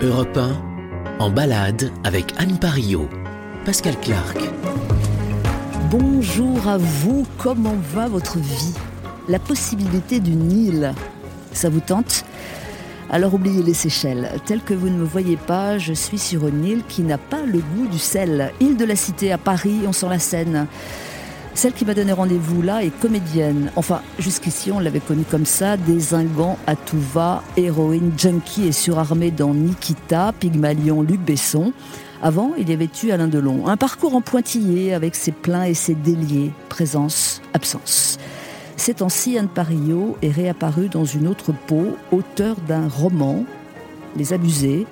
Europe 1, en balade avec Anne Parillo. Pascal Clark. Bonjour à vous, comment va votre vie? La possibilité d'une île, ça vous tente? Alors oubliez les Seychelles. Tel que vous ne me voyez pas, je suis sur une île qui n'a pas le goût du sel. Île de la Cité à Paris, on sent la Seine. Celle qui m'a donné rendez-vous là est comédienne. Enfin, jusqu'ici, on l'avait connue comme ça, désinguant à tout va, héroïne junkie et surarmée dans Nikita, Pygmalion, Luc Besson. Avant, il y avait eu Alain Delon. Un parcours en pointillé avec ses pleins et ses déliés, présence, absence. Ces temps-ci, Anne Parillo est réapparue dans une autre peau, auteur d'un roman, Les Abusés,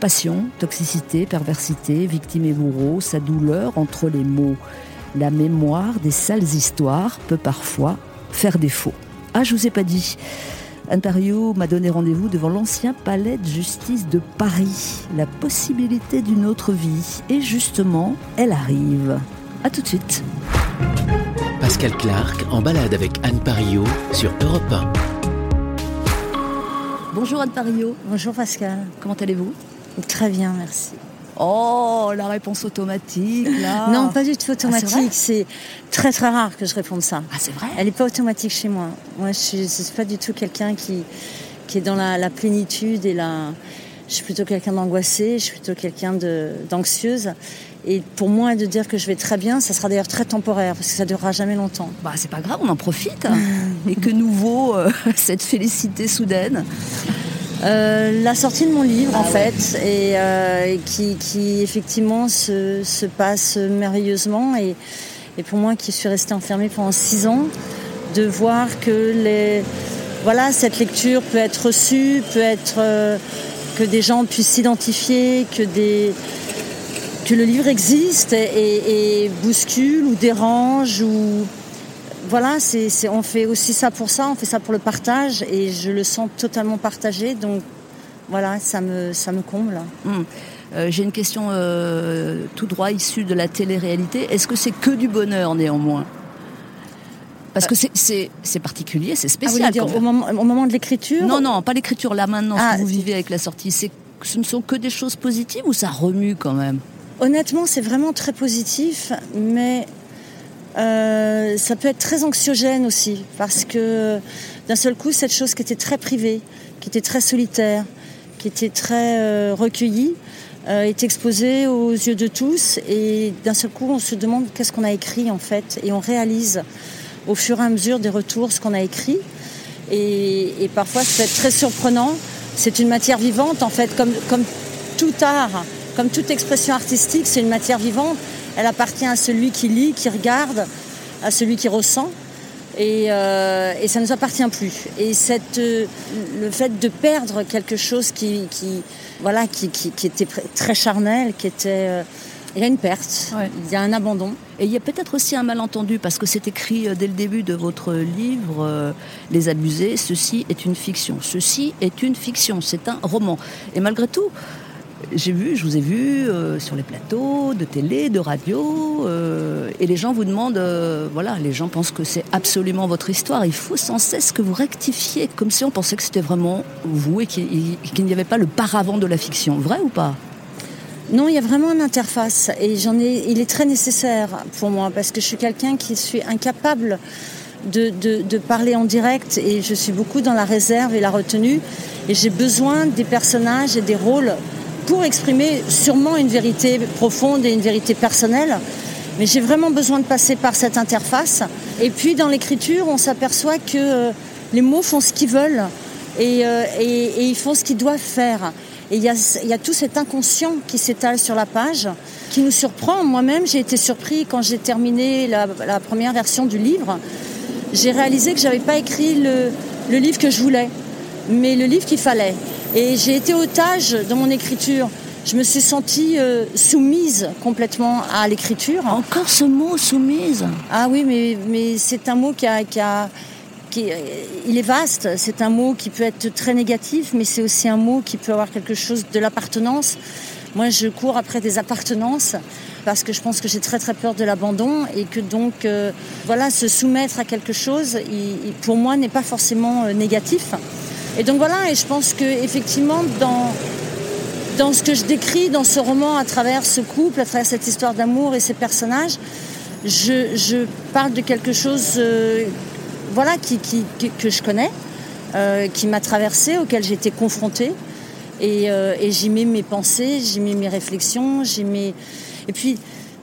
passion, toxicité, perversité, victime et bourreau, sa douleur entre les mots la mémoire des sales histoires peut parfois faire défaut. Ah, je vous ai pas dit. Anne Pario m'a donné rendez-vous devant l'ancien palais de justice de Paris. La possibilité d'une autre vie. Et justement, elle arrive. A tout de suite. Pascal Clark en balade avec Anne Pario sur Europe 1. Bonjour Anne Pario. Bonjour Pascal. Comment allez-vous? Très bien, merci. Oh, la réponse automatique, là. Non, pas du tout Ah, automatique. c'est très très rare que je réponde ça. Ah, c'est vrai Elle n'est pas automatique chez moi. Moi, je suis, suis pas du tout quelqu'un qui, qui est dans la, la, plénitude et la. Je suis plutôt quelqu'un d'angoissé. Je suis plutôt quelqu'un d'anxieuse. Et pour moi, de dire que je vais très bien, ça sera d'ailleurs très temporaire parce que ça durera jamais longtemps. Bah, c'est pas grave, on en profite. et que nouveau euh, cette félicité soudaine euh, la sortie de mon livre en fait et euh, qui, effectivement se, se, passe merveilleusement et, et, pour moi qui suis restée enfermée pendant six ans de voir que les voilà cette lecture peut être reçue peut être euh, que des gens puissent s'identifier que des que le livre existe et, et bouscule ou dérange ou voilà, c'est, c'est, on fait aussi ça pour ça, on fait ça pour le partage et je le sens totalement partagé. Donc voilà, ça me, ça me comble. Mmh. Euh, j'ai une question euh, tout droit issue de la télé-réalité. Est-ce que c'est que du bonheur néanmoins? Parce que c'est, c'est, c'est particulier, c'est spécial. Ah, dire, au, moment, au moment de l'écriture Non, non, pas l'écriture là maintenant, ah, ce que vous vivez avec la sortie. C'est, ce ne sont que des choses positives ou ça remue quand même? Honnêtement, c'est vraiment très positif, mais euh, ça peut être très anxiogène aussi, parce que d'un seul coup, cette chose qui était très privée, qui était très solitaire, qui était très euh, recueillie, euh, est exposée aux yeux de tous. Et d'un seul coup, on se demande qu'est-ce qu'on a écrit en fait, et on réalise au fur et à mesure des retours ce qu'on a écrit. Et, parfois, c'est très surprenant. C'est une matière vivante en fait, comme tout art, comme toute expression artistique, c'est une matière vivante elle appartient à celui qui lit, qui regarde, à celui qui ressent. Et, euh, et ça ne nous appartient plus. Et cette, euh, le fait de perdre quelque chose qui, qui voilà, qui, qui, qui, était très charnel, qui était, euh, il y a une perte, ouais. il y a un abandon. Et il y a peut-être aussi un malentendu parce que c'est écrit dès le début de votre livre, Les Abusés. Ceci est une fiction. Ceci est une fiction. C'est un roman. Et malgré tout, j'ai vu, je vous ai vu euh, sur les plateaux de télé, de radio, euh, et les gens vous demandent, euh, voilà, les gens pensent que c'est absolument votre histoire. Il faut sans cesse que vous rectifiez, comme si on pensait que c'était vraiment vous et qu'il n'y avait pas le paravent de la fiction. Vrai ou pas? Non, il y a vraiment une interface et j'en ai. Il est très nécessaire pour moi parce que je suis quelqu'un qui suis incapable de, de, de, parler en direct et je suis beaucoup dans la réserve et la retenue et j'ai besoin des personnages et des rôles pour exprimer sûrement une vérité profonde et une vérité personnelle. Mais j'ai vraiment besoin de passer par cette interface. Et puis dans l'écriture, on s'aperçoit que euh, les mots font ce qu'ils veulent et, euh, et, ils font ce qu'ils doivent faire. Et il y a, tout cet inconscient qui s'étale sur la page, qui nous surprend. Moi-même, j'ai été surpris quand j'ai terminé la, première version du livre. J'ai réalisé que j'avais pas écrit le livre que je voulais, mais le livre qu'il fallait. Et j'ai été otage dans mon écriture. Je me suis sentie euh, soumise complètement à l'écriture. Encore ce mot, soumise Ah oui, mais, mais c'est un mot qui a... Qui a qui, il est vaste, c'est un mot qui peut être très négatif, mais c'est aussi un mot qui peut avoir quelque chose de l'appartenance. Moi, je cours après des appartenances parce que je pense que j'ai très très peur de l'abandon et que donc, euh, voilà, se soumettre à quelque chose, il, pour moi, n'est pas forcément euh, négatif. Et donc voilà, et je pense que effectivement dans dans ce que je décris dans ce roman à travers ce couple, à travers cette histoire d'amour et ces personnages, je, parle de quelque chose euh, voilà, qui, que je connais, euh, qui m'a traversé, auquel j'ai été confrontée. Et, euh, et j'y mets mes pensées, j'y mets mes réflexions, j'y mets... Et puis,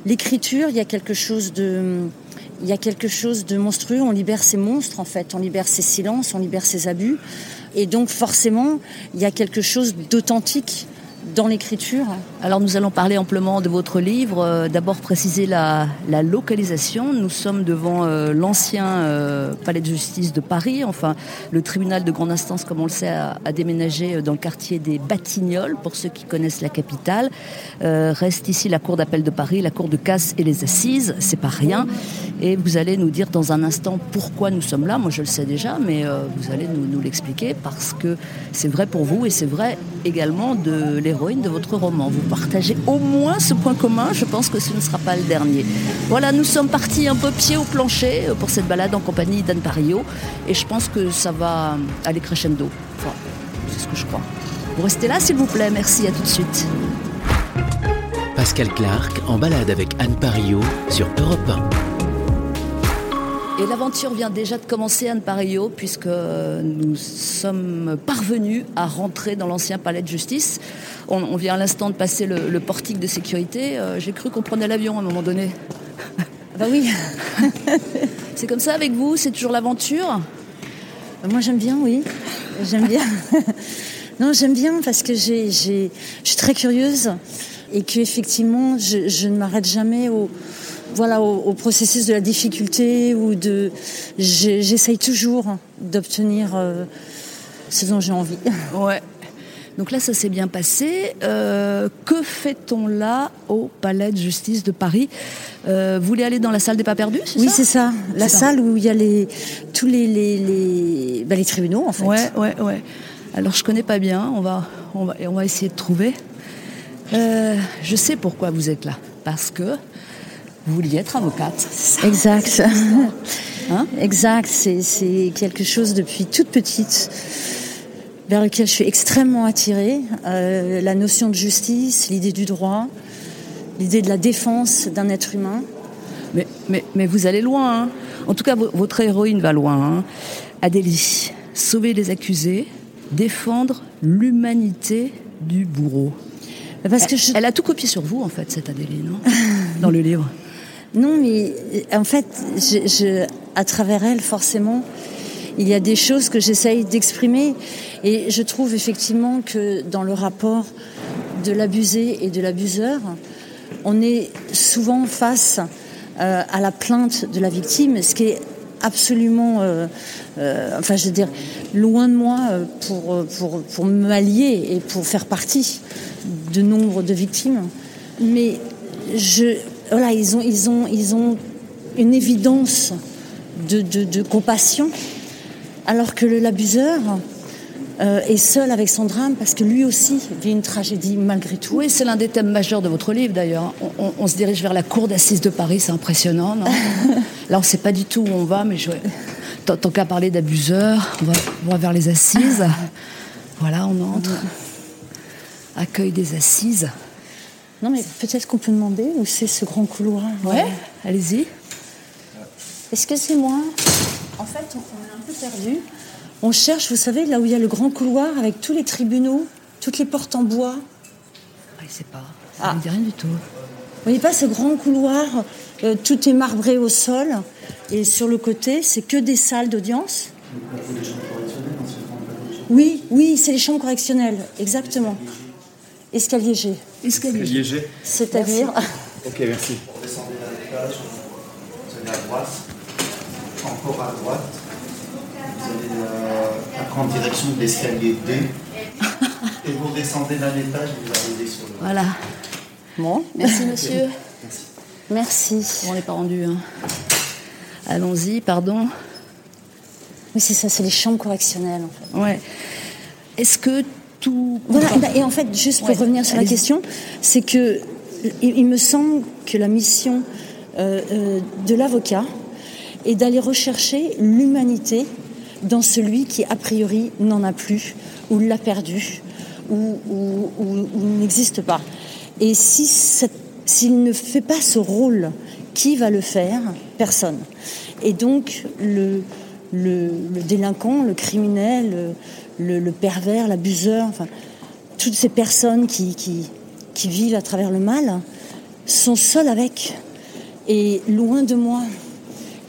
l'écriture, il y a quelque chose de... Il y a quelque chose de monstrueux, on libère ces monstres en fait, on libère ces silences, on libère ces abus. Et donc forcément, il y a quelque chose d'authentique dans l'écriture Alors nous allons parler amplement de votre livre. Euh, d'abord préciser la, localisation. Nous sommes devant euh, l'ancien euh, palais de justice de Paris. Enfin, le tribunal de grande instance, comme on le sait, a, déménagé dans le quartier des Batignolles, pour ceux qui connaissent la capitale. reste ici la cour d'appel de Paris, la cour de casse et les assises. C'est pas rien. Et vous allez nous dire dans un instant pourquoi nous sommes là. Moi, je le sais déjà, mais vous allez nous, nous l'expliquer parce que c'est vrai pour vous et c'est vrai également de les de votre roman. Partagez au moins ce point commun, je pense que ce ne sera pas le dernier. Voilà, nous sommes partis un peu pied au plancher pour cette balade en compagnie d'Anne Pario et je pense que ça va aller crescendo. C'est ce que je crois. Vous restez là s'il vous plaît, merci, à tout de suite. Pascal Clark en balade avec Anne Pario sur Europe 1. Et l'aventure vient déjà de commencer, Anne Pario, puisque nous sommes parvenus à rentrer dans l'ancien palais de justice. On, vient à l'instant de passer le, portique de sécurité. Euh, j'ai cru qu'on prenait l'avion à un moment donné. Bah oui. c'est comme ça avec vous C'est toujours l'aventure? Moi j'aime bien, oui. J'aime bien. non, j'aime bien parce que j'ai, je suis très curieuse et que effectivement je, je ne m'arrête jamais au voilà, au, processus de la difficulté ou de. J'essaye toujours d'obtenir euh, ce dont j'ai envie. Ouais. Donc là, ça s'est bien passé. Euh, que fait-on là au Palais de justice de Paris? Euh, Vous voulez aller dans la salle des pas perdus Oui, c'est ça. La salle où il y a les, tous les, les, les, bah, les, tribunaux, en fait. Ouais, ouais, ouais. Alors, je connais pas bien. On va, on va, on va essayer de trouver. je sais pourquoi vous êtes là. Parce que vous vouliez être avocate. Exact. Hein exact. C'est quelque chose depuis toute petite vers lequel je suis extrêmement attirée. Euh, la notion de justice, l'idée du droit, l'idée de la défense d'un être humain. Mais, mais, mais, vous allez loin. Hein. En tout cas, votre héroïne va loin. Hein. Adélie, sauver les accusés, défendre l'humanité du bourreau. Parce que elle, elle, a tout copié sur vous, en fait, cette Adélie, non? Dans le livre. Non, mais en fait, à travers elle, forcément, il y a des choses que j'essaye d'exprimer. Et je trouve effectivement que dans le rapport de l'abusé et de l'abuseur, on est souvent face euh, à la plainte de la victime, ce qui est absolument, euh, euh, enfin je veux dire, loin de moi pour, pour, pour m'allier et pour faire partie de nombre de victimes. Mais je, voilà, ils ont, ils ont, ils ont une évidence de, compassion, alors que l'abuseur euh, est seul avec son drame parce que lui aussi vit une tragédie malgré tout. Oui, c'est l'un des thèmes majeurs de votre livre d'ailleurs. On, se dirige vers la cour d'assises de Paris, c'est impressionnant. Non Là, on ne sait pas du tout où on va, mais je... tant, qu'à parler on va, on va vers les assises. Voilà, on entre. Accueil des assises. Non, mais peut-être qu'on peut demander où c'est ce grand couloir. Ouais, allez-y. Excusez-moi. En fait, on, est un peu perdu. On cherche, vous savez, là où il y a le grand couloir avec tous les tribunaux, toutes les portes en bois. Ah, je sais pas. Ça ne dit rien du tout. Vous voyez pas ce grand couloir euh, Tout est marbré au sol. Et sur le côté, c'est que des salles d'audience. Oui, oui, c'est les chambres correctionnelles, exactement. Escalier G. Escalier. C'est-à-dire Ok, merci. Vous descendez d'un étage, vous allez à droite, encore à droite, vous allez euh, prendre direction de l'escalier D, et vous descendez d'un étage, vous arrivez sur le. Voilà. Bon, merci monsieur. Merci. merci. on n'est pas rendu. Hein. Allons-y, pardon. Oui, c'est ça, c'est les chambres correctionnelles en fait. Ouais. Est-ce que voilà, et en fait, juste pour revenir sur la question, c'est que il, me semble que la mission euh, euh, de l'avocat est d'aller rechercher l'humanité dans celui qui, a priori, n'en a plus ou l'a perdu ou, ou, ou n'existe pas. Et si s'il ne fait pas ce rôle, qui va le faire? Personne. Et donc le, le, délinquant, le criminel, le, pervers, l'abuseur, toutes ces personnes qui, vivent à travers le mal sont seuls avec. Et loin de moi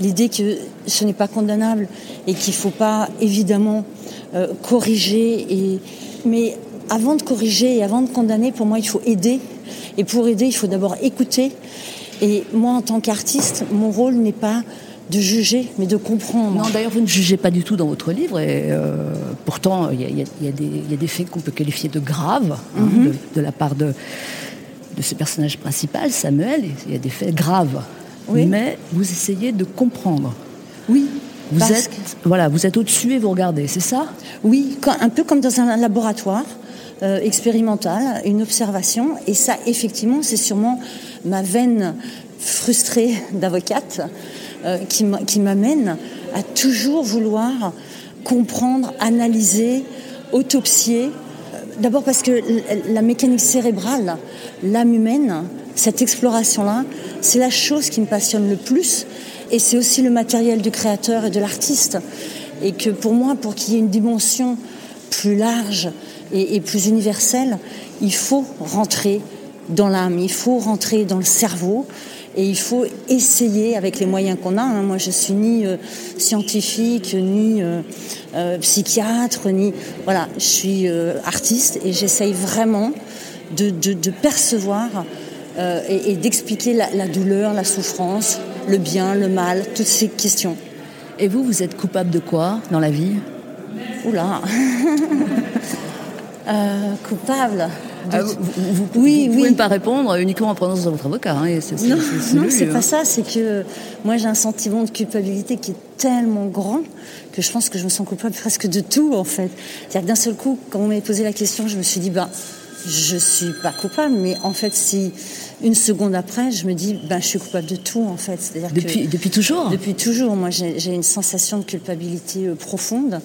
l'idée que ce n'est pas condamnable et qu'il ne faut pas évidemment euh, corriger. Mais avant de corriger et avant de condamner, pour moi, il faut aider. Et pour aider, il faut d'abord écouter. Et moi, en tant qu'artiste, mon rôle n'est pas de juger, mais de comprendre. Non, d'ailleurs, vous ne jugez pas du tout dans votre livre, et euh, pourtant, il y, y, a des faits qu'on peut qualifier de graves hein, mhm. de, la part de, de ce personnage principal, Samuel. Il y a des faits graves, oui. mais vous essayez de comprendre. Oui. Vous êtes, voilà, vous êtes au-dessus et vous regardez, c'est ça? Oui, un peu comme dans un laboratoire. Euh, expérimental, une observation, et ça, effectivement, c'est sûrement ma veine frustrée d'avocate qui m'amène à toujours vouloir comprendre, analyser, autopsier. D'abord parce que la mécanique cérébrale, l'âme humaine, cette exploration-là, c'est la chose qui me passionne le plus. Et c'est aussi le matériel du créateur et de l'artiste. Et que pour moi, pour qu'il y ait une dimension plus large et, plus universelle, il faut rentrer dans l'âme, il faut rentrer dans le cerveau et il faut essayer avec les moyens qu'on a. Hein. Moi, je suis ni euh, scientifique, ni euh, euh, psychiatre, ni voilà, je suis artiste et j'essaye vraiment de, percevoir et, d'expliquer la, la, douleur, la souffrance, le bien, le mal, toutes ces questions. Et vous, vous êtes coupable de quoi dans la vie? Oula Coupable ah, vous, vous, oui, pouvez ne pas répondre uniquement en prononçant votre avocat. Hein, non, non c'est pas hein. ça. C'est que moi, j'ai un sentiment de culpabilité qui est tellement grand que je pense que je me sens coupable presque de tout, en fait. C'est-à-dire d'un seul coup, quand on m'a posé la question, je me suis dit, bah, je suis pas coupable, mais en fait, si une seconde après, je me dis, ben, je suis coupable de tout, en fait. C'est-à-dire depuis, depuis toujours? Depuis toujours. Moi, j'ai une sensation de culpabilité euh, profonde.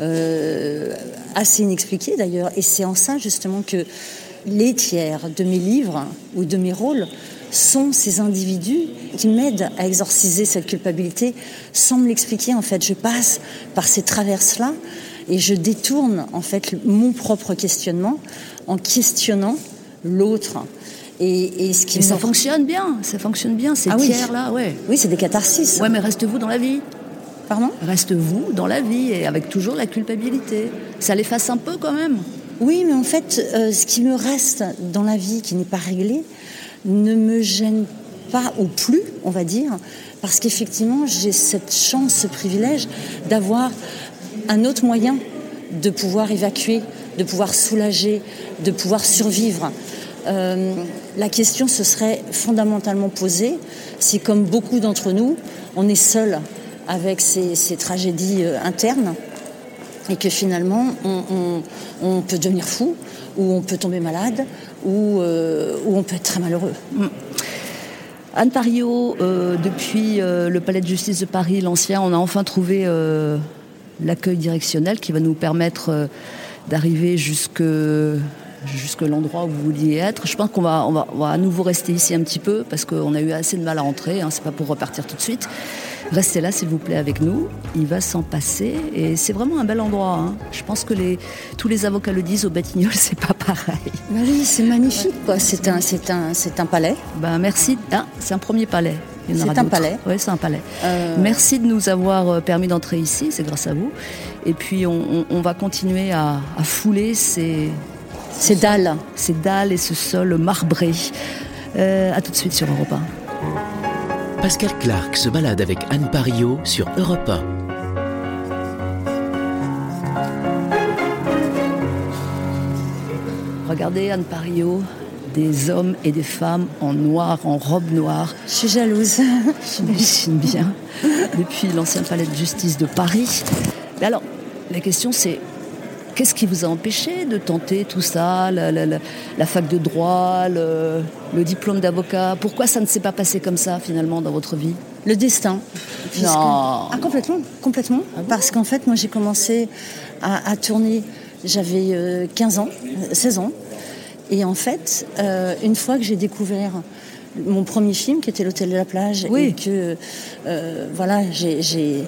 Euh, assez inexpliqué d'ailleurs. Et c'est en ça justement que les tiers de mes livres ou de mes rôles sont ces individus qui m'aident à exorciser cette culpabilité sans me l'expliquer. En fait, je passe par ces traverses-là et je détourne en fait mon propre questionnement en questionnant l'autre. Et, ce qui ça fonctionne bien, ça fonctionne bien ces ah tiers-là, ouais. Oui, c'est des catharsis. Ouais, mais restez-vous dans la vie. Pardon Reste-vous dans la vie et avec toujours la culpabilité. Ça l'efface un peu quand même. Oui, mais en fait, euh, ce qui me reste dans la vie qui n'est pas réglé ne me gêne pas ou plus, on va dire, parce qu'effectivement, j'ai cette chance, ce privilège d'avoir un autre moyen de pouvoir évacuer, de pouvoir soulager, de pouvoir survivre. Euh, la question se serait fondamentalement posée si, comme beaucoup d'entre nous, on est seul avec ces, tragédies euh, internes et que finalement on, peut devenir fou ou on peut tomber malade ou, euh, on peut être très malheureux. Mm. Anne Pario, euh, depuis le Palais de justice de Paris, l'ancien, on a enfin trouvé l'accueil directionnel qui va nous permettre d'arriver jusque jusque l'endroit où vous vouliez être. Je pense qu'on va, on va, à nouveau rester ici un petit peu parce qu'on a eu assez de mal à entrer. Hein, c'est pas pour repartir tout de suite. Restez là, s'il vous plaît, avec nous. Il va s'en passer. Et c'est vraiment un bel endroit. Hein. Je pense que les, tous les avocats le disent, au Batignolles, c'est pas pareil. Bah oui, c'est magnifique. C'est un, un, un palais. Bah, merci. Ah, c'est un premier palais. C'est un palais. Oui, c'est un palais. Euh, merci de nous avoir euh, permis d'entrer ici, c'est grâce à vous. Et puis, on, va continuer à, fouler ces, ces dalles. Ces dalles et ce sol marbré. Euh, à tout de suite sur Europe 1. Pascal Clark se balade avec Anne Pario sur Europe 1. Regardez Anne Pario, des hommes et des femmes en noir, en robe noire. Je suis jalouse. J'imagine bien. Depuis l'ancien palais de justice de Paris. Mais alors, la question c'est Qu'est-ce qui vous a empêché de tenter tout ça, la, fac de droit, le, diplôme d'avocat? Pourquoi ça ne s'est pas passé comme ça finalement dans votre vie? Le destin. Non. Ah, complètement, complètement. Ah Parce qu'en fait, moi j'ai commencé à, tourner j'avais 15 ans, 16 ans. Et en fait, une fois que j'ai découvert mon premier film qui était l'hôtel de la plage Oui. et que euh, voilà j'ai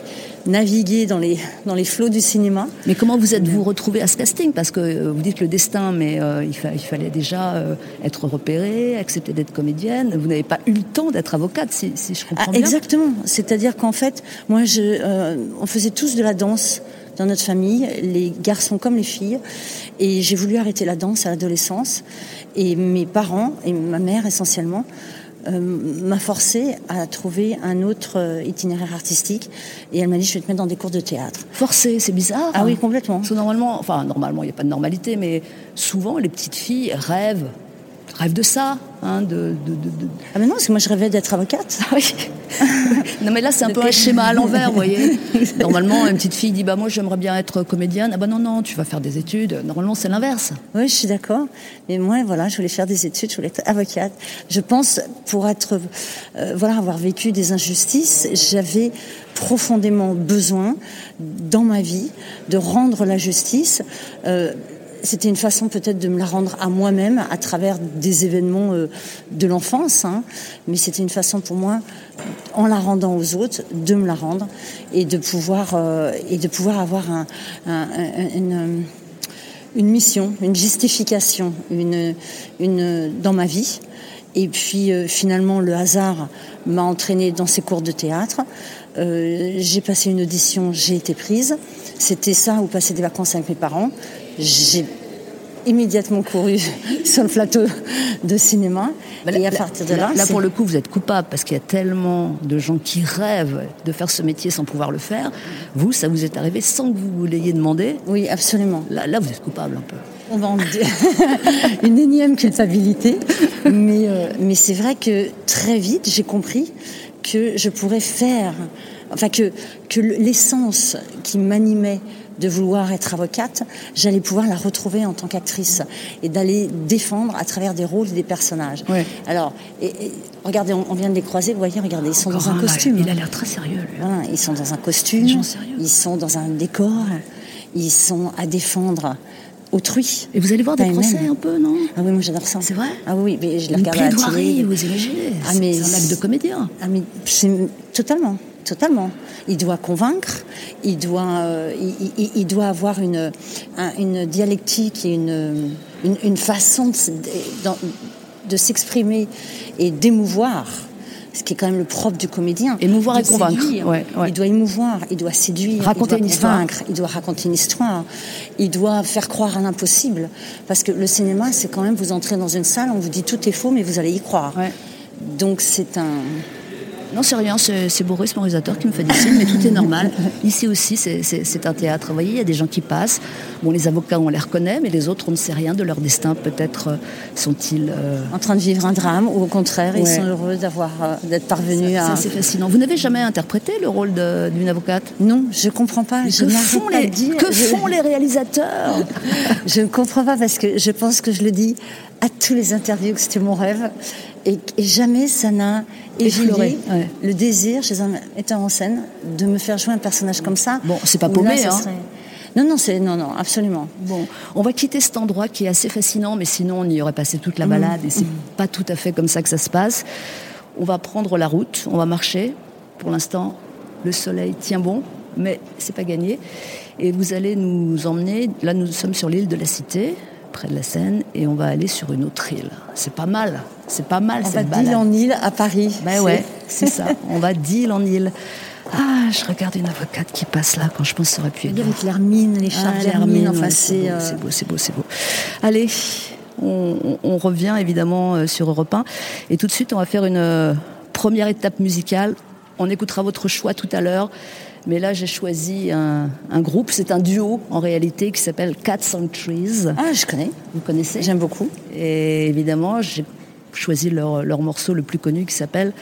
navigué dans les dans les flots du cinéma. Mais comment vous êtes-vous retrouvé à ce casting? Parce que euh, vous dites le destin, mais euh, il, fa- il fallait déjà être repéré, accepter d'être comédienne. Vous n'avez pas eu le temps d'être avocate, si, si je comprends Ah, bien. exactement. C'est-à-dire qu'en fait, moi, je, on faisait tous de la danse dans notre famille, les garçons comme les filles, et j'ai voulu arrêter la danse à l'adolescence. Et mes parents et ma mère essentiellement euh, m'a forcé à trouver un autre euh, itinéraire artistique. Et elle m'a dit je vais te mettre dans des cours de théâtre. Forcé, c'est bizarre. Ah oui, complètement. Parce que normalement, enfin normalement, il n'y a pas de normalité, mais souvent les petites filles rêvent, rêvent de ça, hein, de, de, de- de- Ah mais non, parce que moi je rêvais d'être avocate. Ah oui. non mais là c'est un peu un schéma à l'envers, vous voyez. Normalement, une petite fille dit bah moi j'aimerais bien être comédienne. Ah bah non non, tu vas faire des études. Normalement c'est l'inverse. Oui, je suis d'accord. Mais moi, voilà, je voulais faire des études, je voulais être avocate. Je pense, pour être, euh, voilà, avoir vécu des injustices, j'avais profondément besoin, dans ma vie, de rendre la justice. Euh, c'était une façon peut-être de me la rendre à moi-même à travers des événements euh, de l'enfance, hein. mais c'était une façon pour moi, en la rendant aux autres, de me la rendre et de pouvoir euh, et de pouvoir avoir un- une mission, une justification, une, dans ma vie. Et puis euh, finalement, le hasard m'a entraîné dans ces cours de théâtre. Euh, j'ai passé une audition, j'ai été prise. C'était ça ou passer des vacances avec mes parents. J'ai immédiatement couru sur le plateau de cinéma. Bah, là- et à là- partir de là, là, pour le coup, vous êtes coupable parce qu'il y a tellement de gens qui rêvent de faire ce métier sans pouvoir le faire. Vous, ça vous est arrivé sans que vous l'ayez demandé. oui, absolument. Là, là, vous êtes coupable un peu. On va en dire une énième culpabilité. Mais, euh, mais c'est vrai que très vite, j'ai compris que je pourrais faire, enfin que, que l'essence qui m'animait de vouloir être avocate, j'allais pouvoir la retrouver en tant qu'actrice et d'aller défendre à travers des rôles et des personnages. Ouais. Alors, et- et regardez, on, on vient de les croiser, vous voyez, regardez, ils sont dans un Encore costume. Il a l'air très sérieux. Voilà, ils sont dans un costume, ils sont dans un décor, ils sont à défendre autrui. Et vous allez voir des procès un peu, non? Ah oui, moi j'adore ça. C'est vrai? Ah oui, mais je les regarde à la télé. vous imaginez Ah, C'est un acte de comédien. Ah mais c'est totalement, totalement. Il doit convaincre, il doit, euh, il, il- il doit avoir une, un- une dialectique et une, une, une façon de, s'exprimer et d'émouvoir. Ce qui est quand même le propre du comédien. Émouvoir et convaincre. Ouais, ouais. Il doit émouvoir, il doit séduire, Raconter il doit une histoire. convaincre, il doit raconter une histoire, il doit faire croire à l'impossible. Parce que le cinéma, c'est quand même vous entrez dans une salle, on vous dit tout est faux, mais vous allez y croire. Ouais. Donc c'est un. Non, c'est rien, c'est c'est Boris, mon réalisateur, qui me fait des signes, mais tout est normal. Ici aussi, c'est- c'est c'est un théâtre. Vous voyez, il y a des gens qui passent. Bon, les avocats, on les reconnaît, mais les autres, on ne sait rien de leur destin. Peut-être euh, sont-ils. euh, en train de vivre un drame ou au contraire ils sont heureux d'avoir euh, d'être parvenus C'est à assez fascinant. Vous n'avez jamais interprété le rôle d'une avocate? Non je comprends pas je que font, les, dire que font les réalisateurs? Je ne comprends pas parce que je pense que je le dis à tous les interviews que c'était mon rêve et, et jamais ça n'a Effleuré, ouais. le désir chez un metteur en scène de me faire jouer un personnage comme ça Bon, c'est pas là, paumé, hein. serait- non non c'est non non absolument Bon, on va quitter cet endroit qui est assez fascinant, mais sinon on y aurait passé toute la balade et c'est pas tout à fait comme ça que ça se passe. On va prendre la route, on va marcher. Pour l'instant, le soleil tient bon, mais c'est pas gagné. Et vous allez nous emmener. Là, nous sommes sur l'île de la Cité, près de la Seine, et on va aller sur une autre île. C'est pas mal, c'est pas mal on va d'île en île à Paris Ben ouais, c'est ça. On va d'île en île. Ah, je regarde une avocate qui passe là quand je pense que ça aurait pu être. avec l'hermine les Ah, charges l'hermine, enfin ouais, c'est beau, euh, c'est beau, c'est beau, c'est beau. Allez, on, on- on revient évidemment euh, sur Europe 1 et tout de suite on va faire une euh, première étape musicale. On écoutera votre choix tout à l'heure, mais là j'ai choisi un, un groupe, c'est un duo en réalité qui s'appelle Cats on Trees. ah je connais Vous connaissez? J'aime beaucoup Et évidemment j'ai choisi leur, leur morceau le plus connu qui s'appelle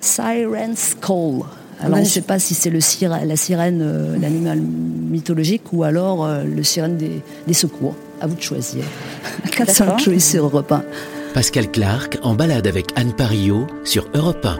Siren's Call. Alors on ne sait pas si c'est le la sirène, euh, l'animal mythologique, ou alors euh, le sirène des, des secours. À vous de choisir. 400 D'accord. Trees sur Europe 1. Pascal Clark en balade avec Anne Parillo sur Europe 1.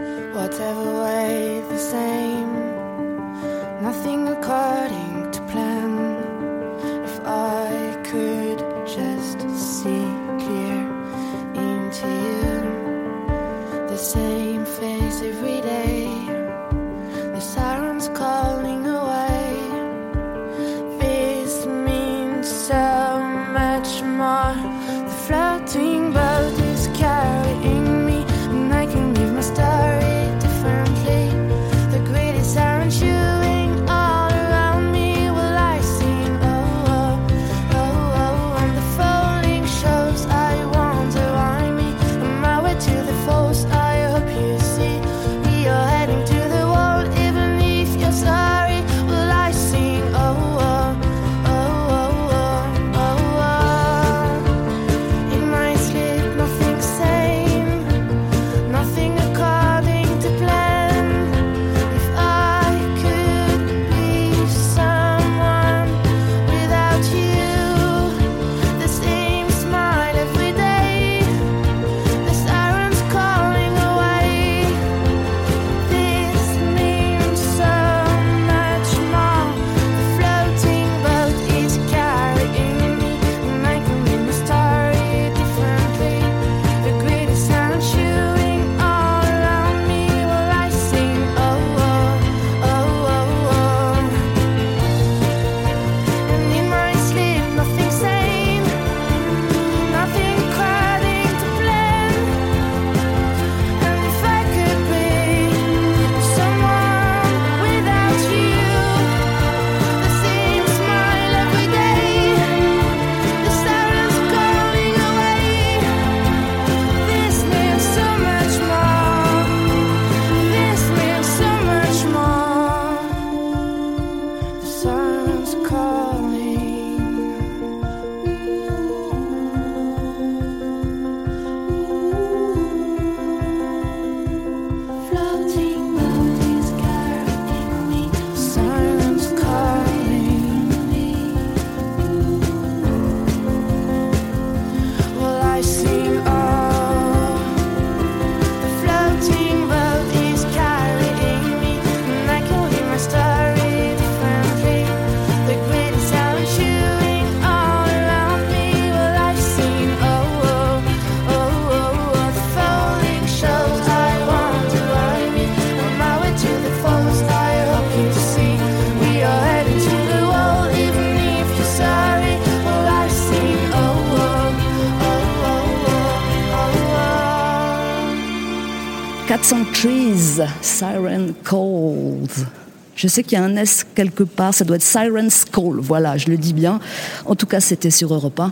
Je sais qu'il y a un S quelque part, ça doit être Siren's Call, voilà, je le dis bien. En tout cas, c'était sur Europe 1.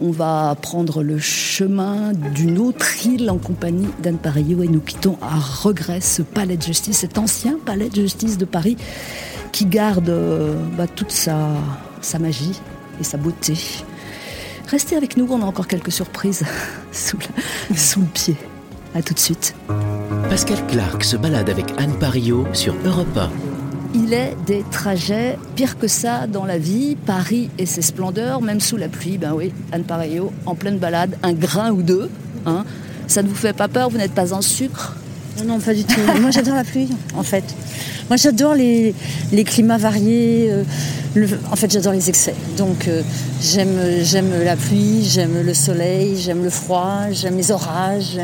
On va prendre le chemin d'une autre île en compagnie d'Anne Parillo et nous quittons à regret ce palais de justice, cet ancien palais de justice de Paris qui garde euh, bah, toute sa, magie et sa beauté. Restez avec nous, on a encore quelques surprises sous le, pied. A tout de suite. Pascal Clark se balade avec Anne Parillo sur Europe 1. Il est des trajets pire que ça dans la vie. Paris et ses splendeurs, même sous la pluie. Ben oui, Anne Parillo, en pleine balade, un grain ou deux. Hein. Ça ne vous fait pas peur Vous n'êtes pas en sucre? Non, pas du tout. Moi, j'adore la pluie, en fait. Moi, j'adore les, climats variés. euh, en fait, j'adore les excès. Donc, euh, j'aime, la pluie, j'aime le soleil, j'aime le froid, j'aime les orages,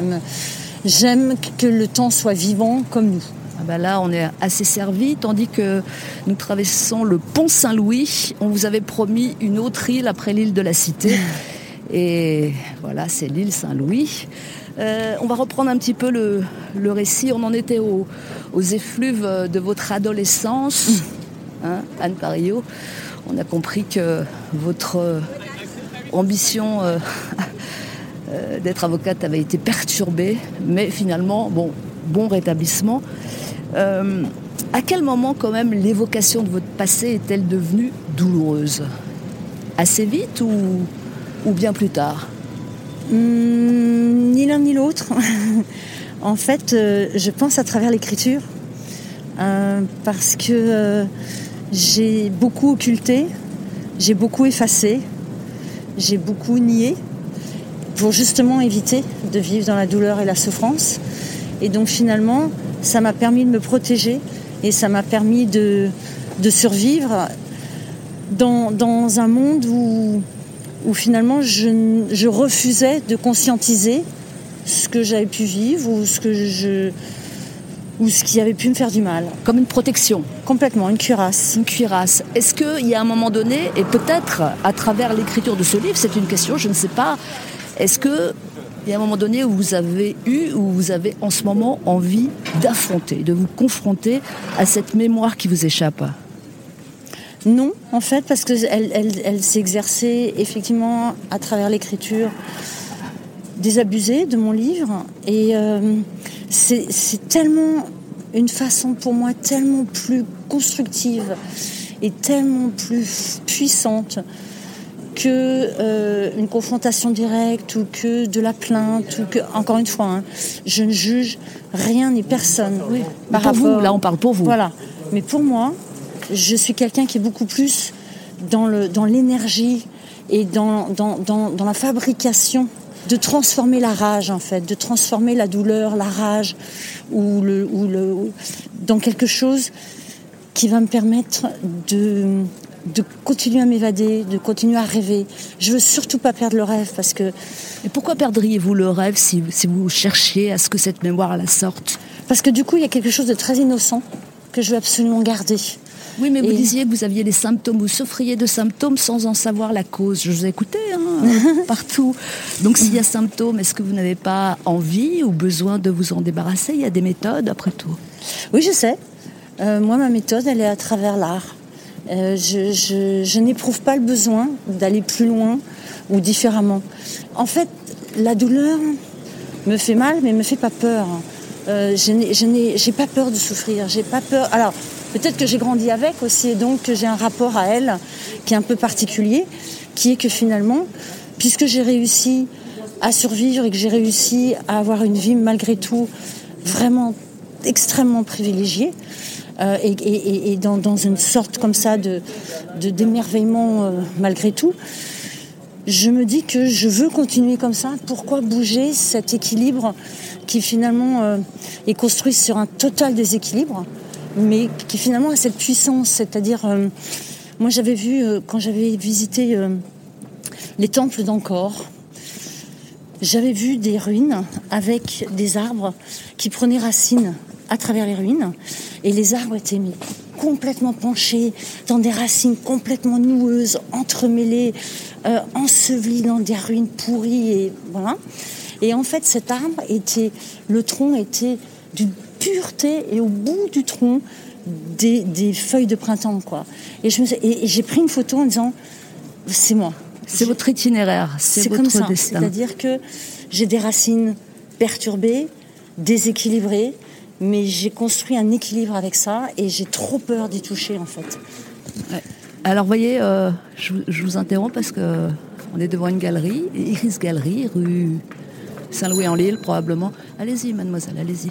j'aime que le temps soit vivant comme nous. Ah ben là, on est assez servi, tandis que nous traversons le pont Saint-Louis. On vous avait promis une autre île après l'île de la Cité. Et voilà, c'est l'île Saint-Louis. Euh, on va reprendre un petit peu le, le récit. On en était au- aux effluves de votre adolescence, hein, Anne Parillo. On a compris que votre euh, ambition euh, d'être avocate avait été perturbée, mais finalement, bon, bon rétablissement. Euh, à quel moment, quand même, l'évocation de votre passé est-elle devenue douloureuse? Assez vite ou, bien plus tard? Hum, ni l'un ni l'autre. en fait, euh, je pense à travers l'écriture euh, parce que j'ai beaucoup occulté, j'ai beaucoup effacé, j'ai beaucoup nié pour justement éviter de vivre dans la douleur et la souffrance. Et donc finalement, ça m'a permis de me protéger et ça m'a permis de, de survivre dans, dans un monde où, où finalement je, je refusais de conscientiser ce que j'avais pu vivre ou ce que je ou ce qui avait pu me faire du mal. Comme une protection, Complètement, une cuirasse. une cuirasse. Est-ce qu'il y a un moment donné, et peut-être à travers l'écriture de ce livre, c'est une question, je ne sais pas, est-ce que il y a un moment donné où vous avez eu, ou vous avez en ce moment envie d'affronter, de vous confronter à cette mémoire qui vous échappe? Non, en fait, parce qu'elle elle, s'est exercée effectivement à travers l'écriture désabusée de mon livre. Et euh, c'est tellement une façon pour moi tellement plus constructive et tellement plus puissante que euh, une confrontation directe ou que de la plainte ou que encore une fois hein, je ne juge rien ni personne par pour vous, là on parle pour vous. voilà. Mais pour moi, je suis quelqu'un qui est beaucoup plus dans le dans l'énergie et dans, dans, dans, dans la fabrication de transformer la rage en fait, de transformer la douleur, la rage ou le, ou le dans quelque chose qui va me permettre de de continuer à m'évader, de continuer à rêver. Je veux surtout pas perdre le rêve parce que Et pourquoi perdriez-vous le rêve si, si vous cherchiez à ce que cette mémoire la sorte? parce que du coup il y a quelque chose de très innocent que je veux absolument garder. Oui, mais vous disiez que vous aviez des symptômes, vous souffriez de symptômes sans en savoir la cause. Je vous ai écouté hein, partout. Donc s'il y a symptômes, est-ce que vous n'avez pas envie ou besoin de vous en débarrasser? Il y a des méthodes après tout. Oui, je sais. Euh, moi, ma méthode, elle est à travers l'art. Euh, je n'éprouve pas le besoin d'aller plus loin ou différemment. En fait, la douleur me fait mal, mais me fait pas peur. Euh, je n'ai- pas peur de souffrir. J'ai pas peur. Alors, peut-être que j'ai grandi avec aussi, et donc que j'ai un rapport à elle qui est un peu particulier, qui est que finalement, puisque j'ai réussi à survivre et que j'ai réussi à avoir une vie malgré tout vraiment extrêmement privilégiée, euh, et, dans, une sorte comme ça de d'émerveillement euh, malgré tout, je me dis que je veux continuer comme ça. Pourquoi bouger cet équilibre qui finalement euh, est construit sur un total déséquilibre, mais qui finalement a cette puissance, c'est-à-dire, moi j'avais vu quand j'avais visité les temples d'Angkor, j'avais vu des ruines avec des arbres qui prenaient racine à travers les ruines. Et les arbres étaient mis complètement penchés dans des racines complètement noueuses, entremêlées, euh, ensevelis dans des ruines pourries. Et, voilà. Et en fait, cet arbre était, le tronc était d'une pureté et au bout du tronc, des, des feuilles de printemps, quoi. Et j'ai pris une photo en disant, c'est moi. C'est votre itinéraire, c'est C'est votre comme ça. C'est-à-dire que j'ai des racines perturbées, déséquilibrées, mais j'ai construit un équilibre avec ça et j'ai trop peur d'y toucher en fait. Alors, voyez, euh, je, vous- je vous interromps parce que on est devant une galerie, Iris Galerie, rue Saint-Louis-en-Lille, probablement. Allez-y, mademoiselle, allez-y.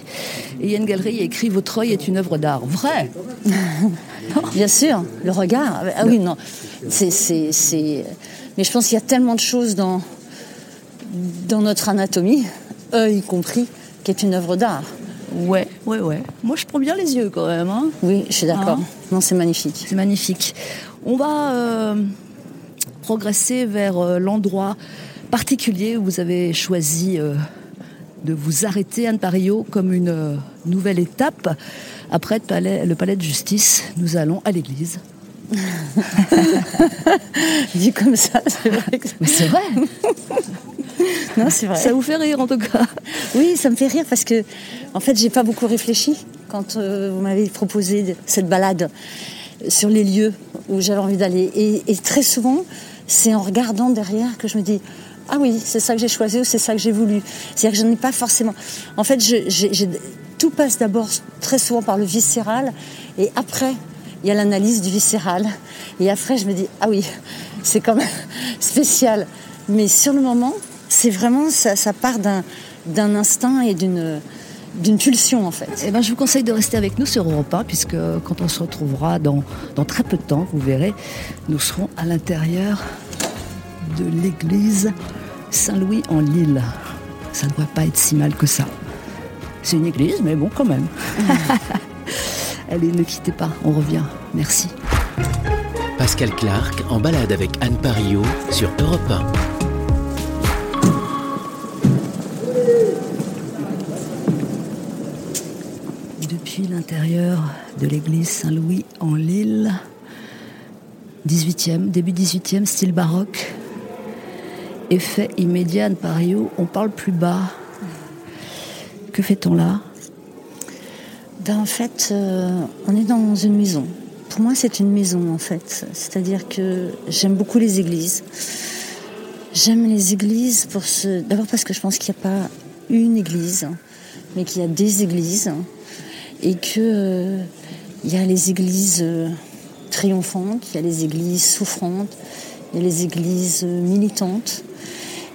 Et il y a une galerie, écrit Votre œil est une œuvre d'art. Vrai Bien sûr, le regard. Ah oui, non. C'est, c'est, c'est... Mais je pense qu'il y a tellement de choses dans, dans notre anatomie, œil compris, qui est une œuvre d'art. Ouais, ouais, ouais. Moi, je prends bien les yeux quand même. hein. Oui, je suis d'accord. Hein non, c'est magnifique. C'est magnifique. On va euh, progresser vers euh, l'endroit particulier où vous avez choisi euh, de vous arrêter, Anne Parillo, comme une nouvelle étape. Après le palais, le palais de justice, nous allons à l'église. Dit comme ça, c'est vrai. que- Mais c'est vrai, Non, c'est vrai. ça vous fait rire en tout cas. Oui, ça me fait rire parce que, en fait, j'ai pas beaucoup réfléchi quand euh, vous m'avez proposé cette balade sur les lieux où j'avais envie d'aller. Et, et très souvent, c'est en regardant derrière que je me dis ah oui, c'est ça que j'ai choisi ou c'est ça que j'ai voulu. C'est-à-dire que je n'ai pas forcément. En fait, je- tout passe d'abord très souvent par le viscéral et après. Il y a l'analyse du viscéral. Et après, je me dis, ah oui, c'est quand même spécial. Mais sur le moment, c'est vraiment, ça, ça part d'un, d'un instinct et d'une, d'une pulsion, en fait. Eh ben, je vous conseille de rester avec nous sur Europe 1, puisque quand on se retrouvera dans, dans très peu de temps, vous verrez, nous serons à l'intérieur de l'église Saint-Louis en Lille. Ça ne devrait pas être si mal que ça. C'est une église, mais bon, quand même. Allez, ne quittez pas, on revient. Merci. Pascal Clark en balade avec Anne Parillo sur Europe 1. Depuis l'intérieur de l'église Saint-Louis en Lille, 18e, début 18e, style baroque. Effet immédiat de Pario, on parle plus bas. Que fait-on là? Ben, en fait, euh, on est dans une maison. Pour moi, c'est une maison, en fait. C'est-à-dire que j'aime beaucoup les églises. J'aime les églises pour ce... D'abord parce que je pense qu'il n'y a pas une église, mais qu'il y a des églises. Et que euh, il y a les églises euh, triomphantes, il y a les églises souffrantes, il y a les églises euh, militantes.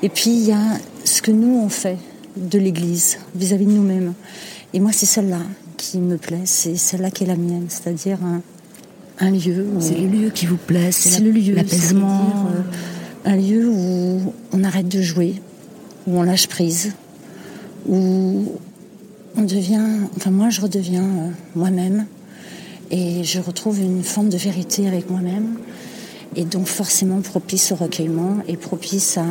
Et puis, il y a ce que nous, on fait de l'église vis-à-vis de nous-mêmes. Et moi, c'est celle-là qui me plaît, c'est celle-là qui est la mienne, c'est-à-dire un, un lieu où... C'est le lieu qui vous plaît, c'est le lieu, l'apaisement. euh, un lieu où on arrête de jouer, où on lâche prise, où on devient, enfin moi je redeviens euh, moi-même et je retrouve une forme de vérité avec moi-même et donc forcément propice au recueillement et propice à,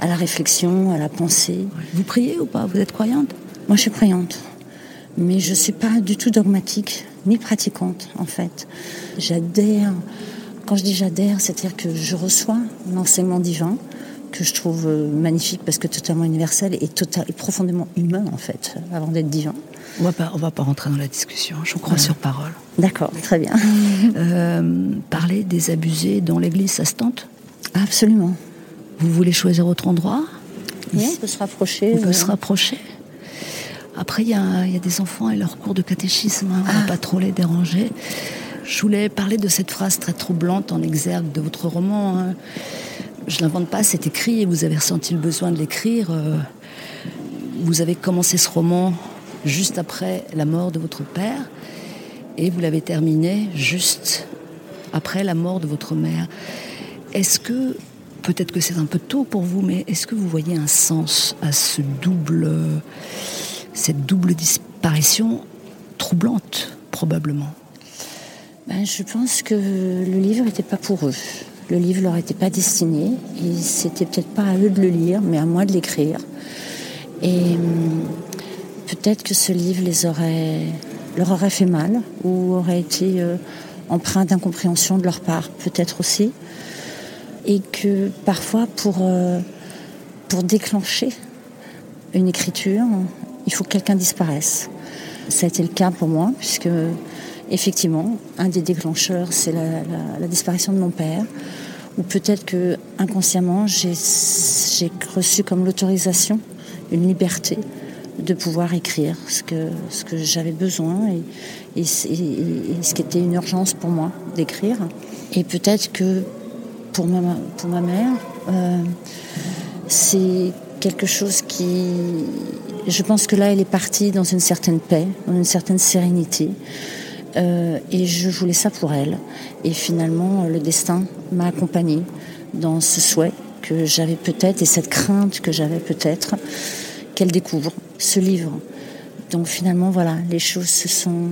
à la réflexion, à la pensée. Vous priez ou pas? Vous êtes croyante? Moi, je suis croyante, mais je suis pas du tout dogmatique ni pratiquante en fait. J'adhère. Quand je dis j'adhère, c'est-à-dire que je reçois l'enseignement divin que je trouve euh, magnifique parce que totalement universel et, total, et profondément humain en fait, avant d'être divin. On va pas, on va pas rentrer dans la discussion. Je crois sur parole. D'accord, très bien. Euh, parler des abusés dans l'église, ça se tente? Absolument. Vous voulez choisir autre endroit? Oui, on peut se rapprocher. On peut se rapprocher. Après, il y, y a des enfants et leur cours de catéchisme. hein, on Ah. va pas trop les déranger. Je voulais parler de cette phrase très troublante en exergue de votre roman. hein. Je l'invente pas, c'est écrit et vous avez ressenti le besoin de l'écrire. euh, Vous avez commencé ce roman juste après la mort de votre père et vous l'avez terminé juste après la mort de votre mère. Est-ce que, peut-être que c'est un peu tôt pour vous, mais est-ce que vous voyez un sens à ce double, cette double disparition troublante, probablement? Ben, je pense que le livre n'était pas pour eux. Le livre leur était pas destiné et c'était peut-être pas à eux de le lire, mais à moi de l'écrire. Et hum, peut-être que ce livre leur aurait fait mal ou aurait été euh, empreint d'incompréhension de leur part, peut-être aussi. Et que parfois, euh, pour déclencher une écriture, il faut que quelqu'un disparaisse. Ça a été le cas pour moi, puisque effectivement, un des déclencheurs, c'est la, disparition de mon père, ou peut-être que inconsciemment, j'ai reçu comme l'autorisation, une liberté de pouvoir écrire ce que, j'avais besoin et, ce qui était une urgence pour moi d'écrire. Et peut-être que pour ma, pour ma mère, euh, c'est quelque chose qui... Je pense que là, elle est partie dans une certaine paix, dans une certaine sérénité. Euh, et je voulais ça pour elle. Et finalement, le destin m'a accompagnée dans ce souhait que j'avais peut-être et cette crainte que j'avais peut-être qu'elle découvre ce livre. Donc finalement, voilà, les choses se sont,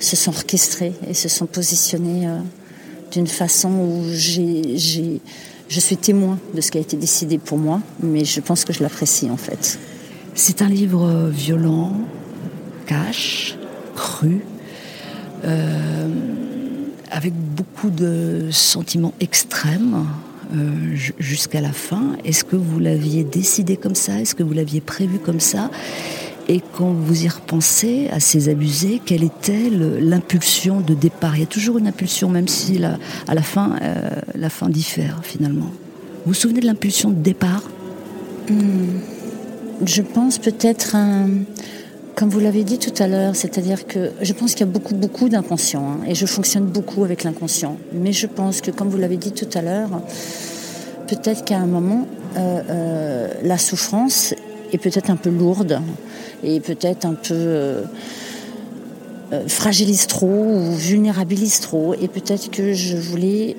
se sont orchestrées et se sont positionnées euh, d'une façon où j'ai, je suis témoin de ce qui a été décidé pour moi, mais je pense que je l'apprécie en fait. C'est un livre violent, cash, cru, euh, avec beaucoup de sentiments extrêmes. Euh, jusqu'à la fin. Est-ce que vous l'aviez décidé comme ça? Est-ce que vous l'aviez prévu comme ça? Et quand vous y repensez à ces abusés, quelle était l'impulsion de départ? Il y a toujours une impulsion, même si à la fin, euh, la fin diffère finalement. Vous vous souvenez de l'impulsion de départ? Hmm. Je pense peut-être un, comme vous l'avez dit tout à l'heure, c'est-à-dire que je pense qu'il y a beaucoup, beaucoup d'inconscient, hein, et je fonctionne beaucoup avec l'inconscient. Mais je pense que, comme vous l'avez dit tout à l'heure, peut-être qu'à un moment, euh, euh, la souffrance est peut-être un peu lourde, et peut-être un peu euh, fragilise trop ou vulnérabilise trop, et peut-être que je voulais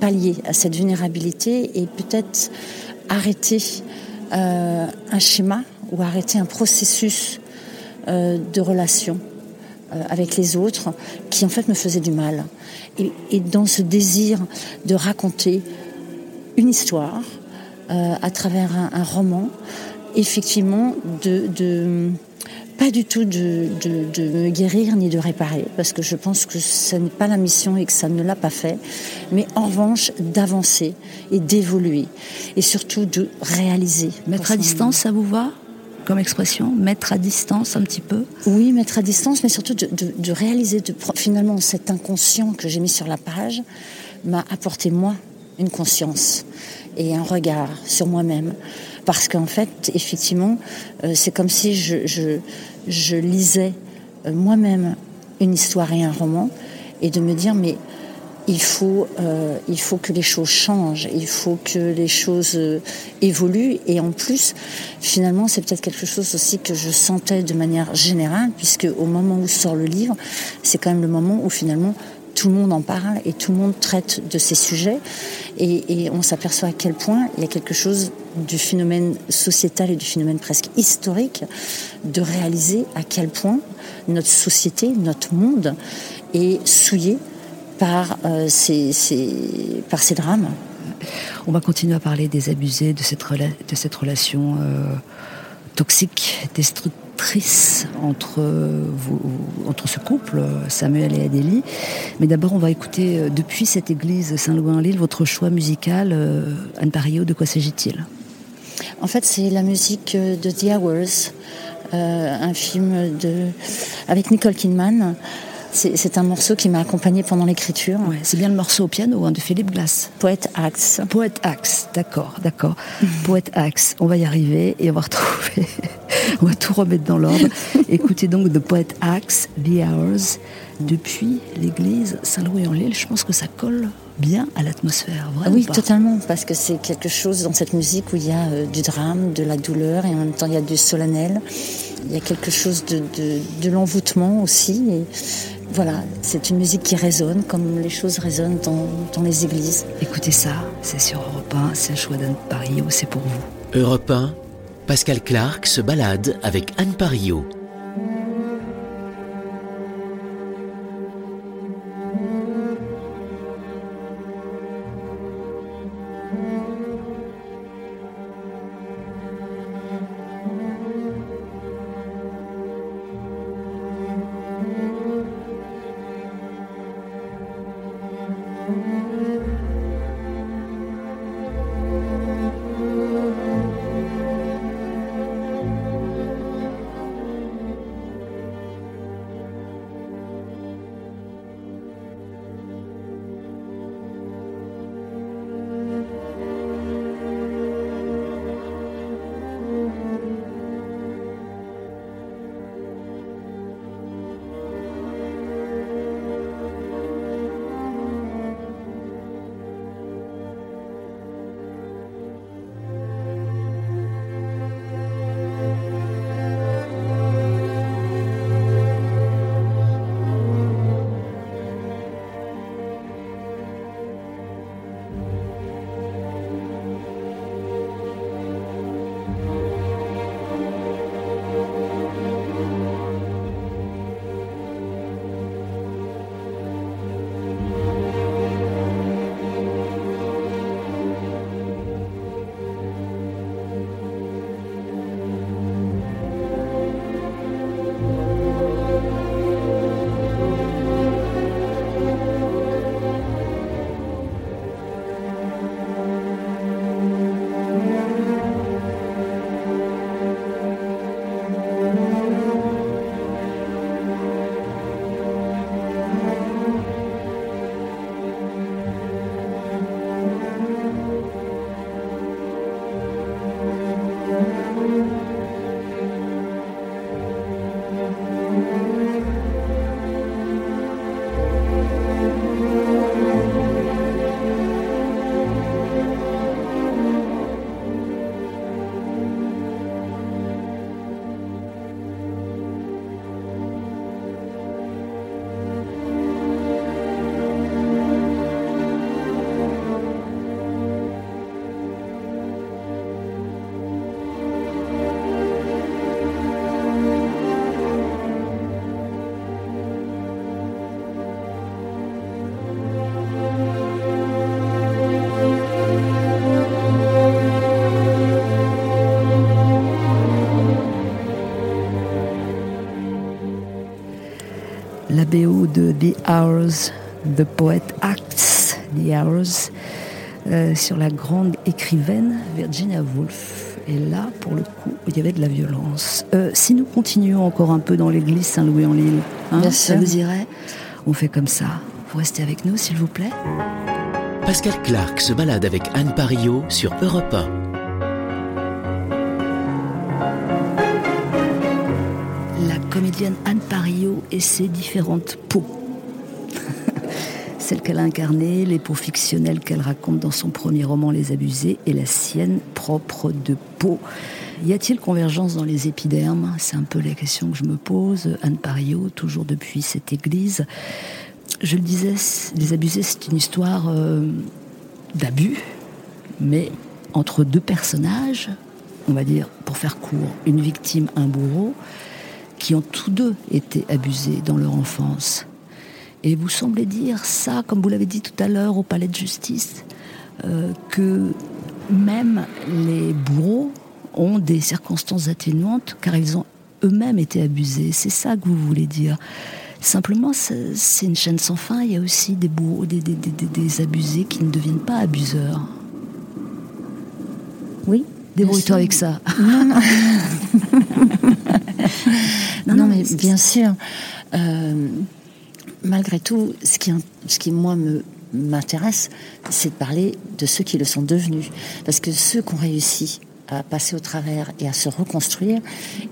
pallier à cette vulnérabilité et peut-être arrêter un schéma ou arrêter un processus de relations euh, avec les autres qui en fait me faisaient du mal. Et, dans ce désir de raconter une histoire euh, à travers un, roman, effectivement, de, pas du tout de, me guérir ni de réparer, parce que je pense que ce n'est pas la mission et que ça ne l'a pas fait, mais en revanche d'avancer et d'évoluer, et surtout de réaliser. Mettre à distance, ça vous va? Comme expression Mettre à distance un petit peu Oui, mettre à distance, mais surtout de, réaliser, de, finalement, cet inconscient que j'ai mis sur la page m'a apporté, moi, une conscience et un regard sur moi-même. Parce qu'en fait, effectivement, euh, c'est comme si je, je, lisais euh, moi-même une histoire et un roman, et de me dire, mais il faut, euh, il faut que les choses changent, il faut que les choses euh, évoluent. Et en plus, finalement, c'est peut-être quelque chose aussi que je sentais de manière générale, puisque au moment où sort le livre, c'est quand même le moment où finalement tout le monde en parle et tout le monde traite de ces sujets. Et, et on s'aperçoit à quel point il y a quelque chose du phénomène sociétal et du phénomène presque historique de réaliser à quel point notre société, notre monde est souillé par, euh, ces, par ces drames. On va continuer à parler des abusés, de cette, de cette relation euh, toxique, destructrice entre, vous, entre ce couple, Samuel et Adélie. Mais d'abord, on va écouter euh, depuis cette église Saint-Louis-en-Lille votre choix musical. Anne Pario, de quoi s'agit-il? En fait, c'est la musique de The Hours, un film de, avec Nicole Kidman. C'est un morceau qui m'a accompagné pendant l'écriture. c'est bien le morceau au piano hein, de Philippe Glass. Poète Axe. Poète Axe, d'accord, d'accord. Poète Axe, on va y arriver et on va retrouver, on va tout remettre dans l'ordre. Écoutez donc de Poète Axe, The Hours, depuis l'église Saint-Louis-en-L'Île. Je pense que ça colle bien à l'atmosphère, Oui, totalement, parce que c'est quelque chose dans cette musique où il y a euh, du drame, de la douleur et en même temps il y a du solennel. Il y a quelque chose de, de, de l'envoûtement aussi. Et voilà, c'est une musique qui résonne comme les choses résonnent dans, les églises. Écoutez ça, c'est sur Europe 1, c'est un choix d'Anne Parillo, c'est pour vous. Europe 1, Pascal Clark se balade avec Anne Parillo. BO de The Hours, The Poet Acts, The Hours, euh, sur la grande écrivaine Virginia Woolf. Et là, pour le coup, il y avait de la violence. Euh, si nous continuons encore un peu dans l'église Saint-Louis-en-Lille, hein, ça vous irait? On fait comme ça. Vous restez avec nous, s'il vous plaît Pascal Clark se balade avec Anne Parillo sur Europe comédienne Anne Parillo et ses différentes peaux. Celle qu'elle a incarnée, les peaux fictionnelles qu'elle raconte dans son premier roman Les Abusés et la sienne propre de peau. Y a-t-il convergence dans les épidermes? C'est un peu la question que je me pose. Anne Parillo, toujours depuis cette église, je le disais, Les Abusés, c'est une histoire euh, d'abus, mais entre deux personnages, on va dire, pour faire court, une victime, un bourreau, qui ont tous deux été abusés dans leur enfance. Et vous semblez dire ça, comme vous l'avez dit tout à l'heure au palais de justice, euh, que même les bourreaux ont des circonstances atténuantes car ils ont eux-mêmes été abusés. C'est ça que vous voulez dire. Simplement, c'est une chaîne sans fin. Il y a aussi des bourreaux, des, des, abusés qui ne deviennent pas abuseurs. Oui. Débrouille-toi avec ça. Non, non. non, mais bien sûr. Euh, malgré tout, ce qui, ce qui moi me m'intéresse, c'est de parler de ceux qui le sont devenus. Parce que ceux qui ont réussi à passer au travers et à se reconstruire,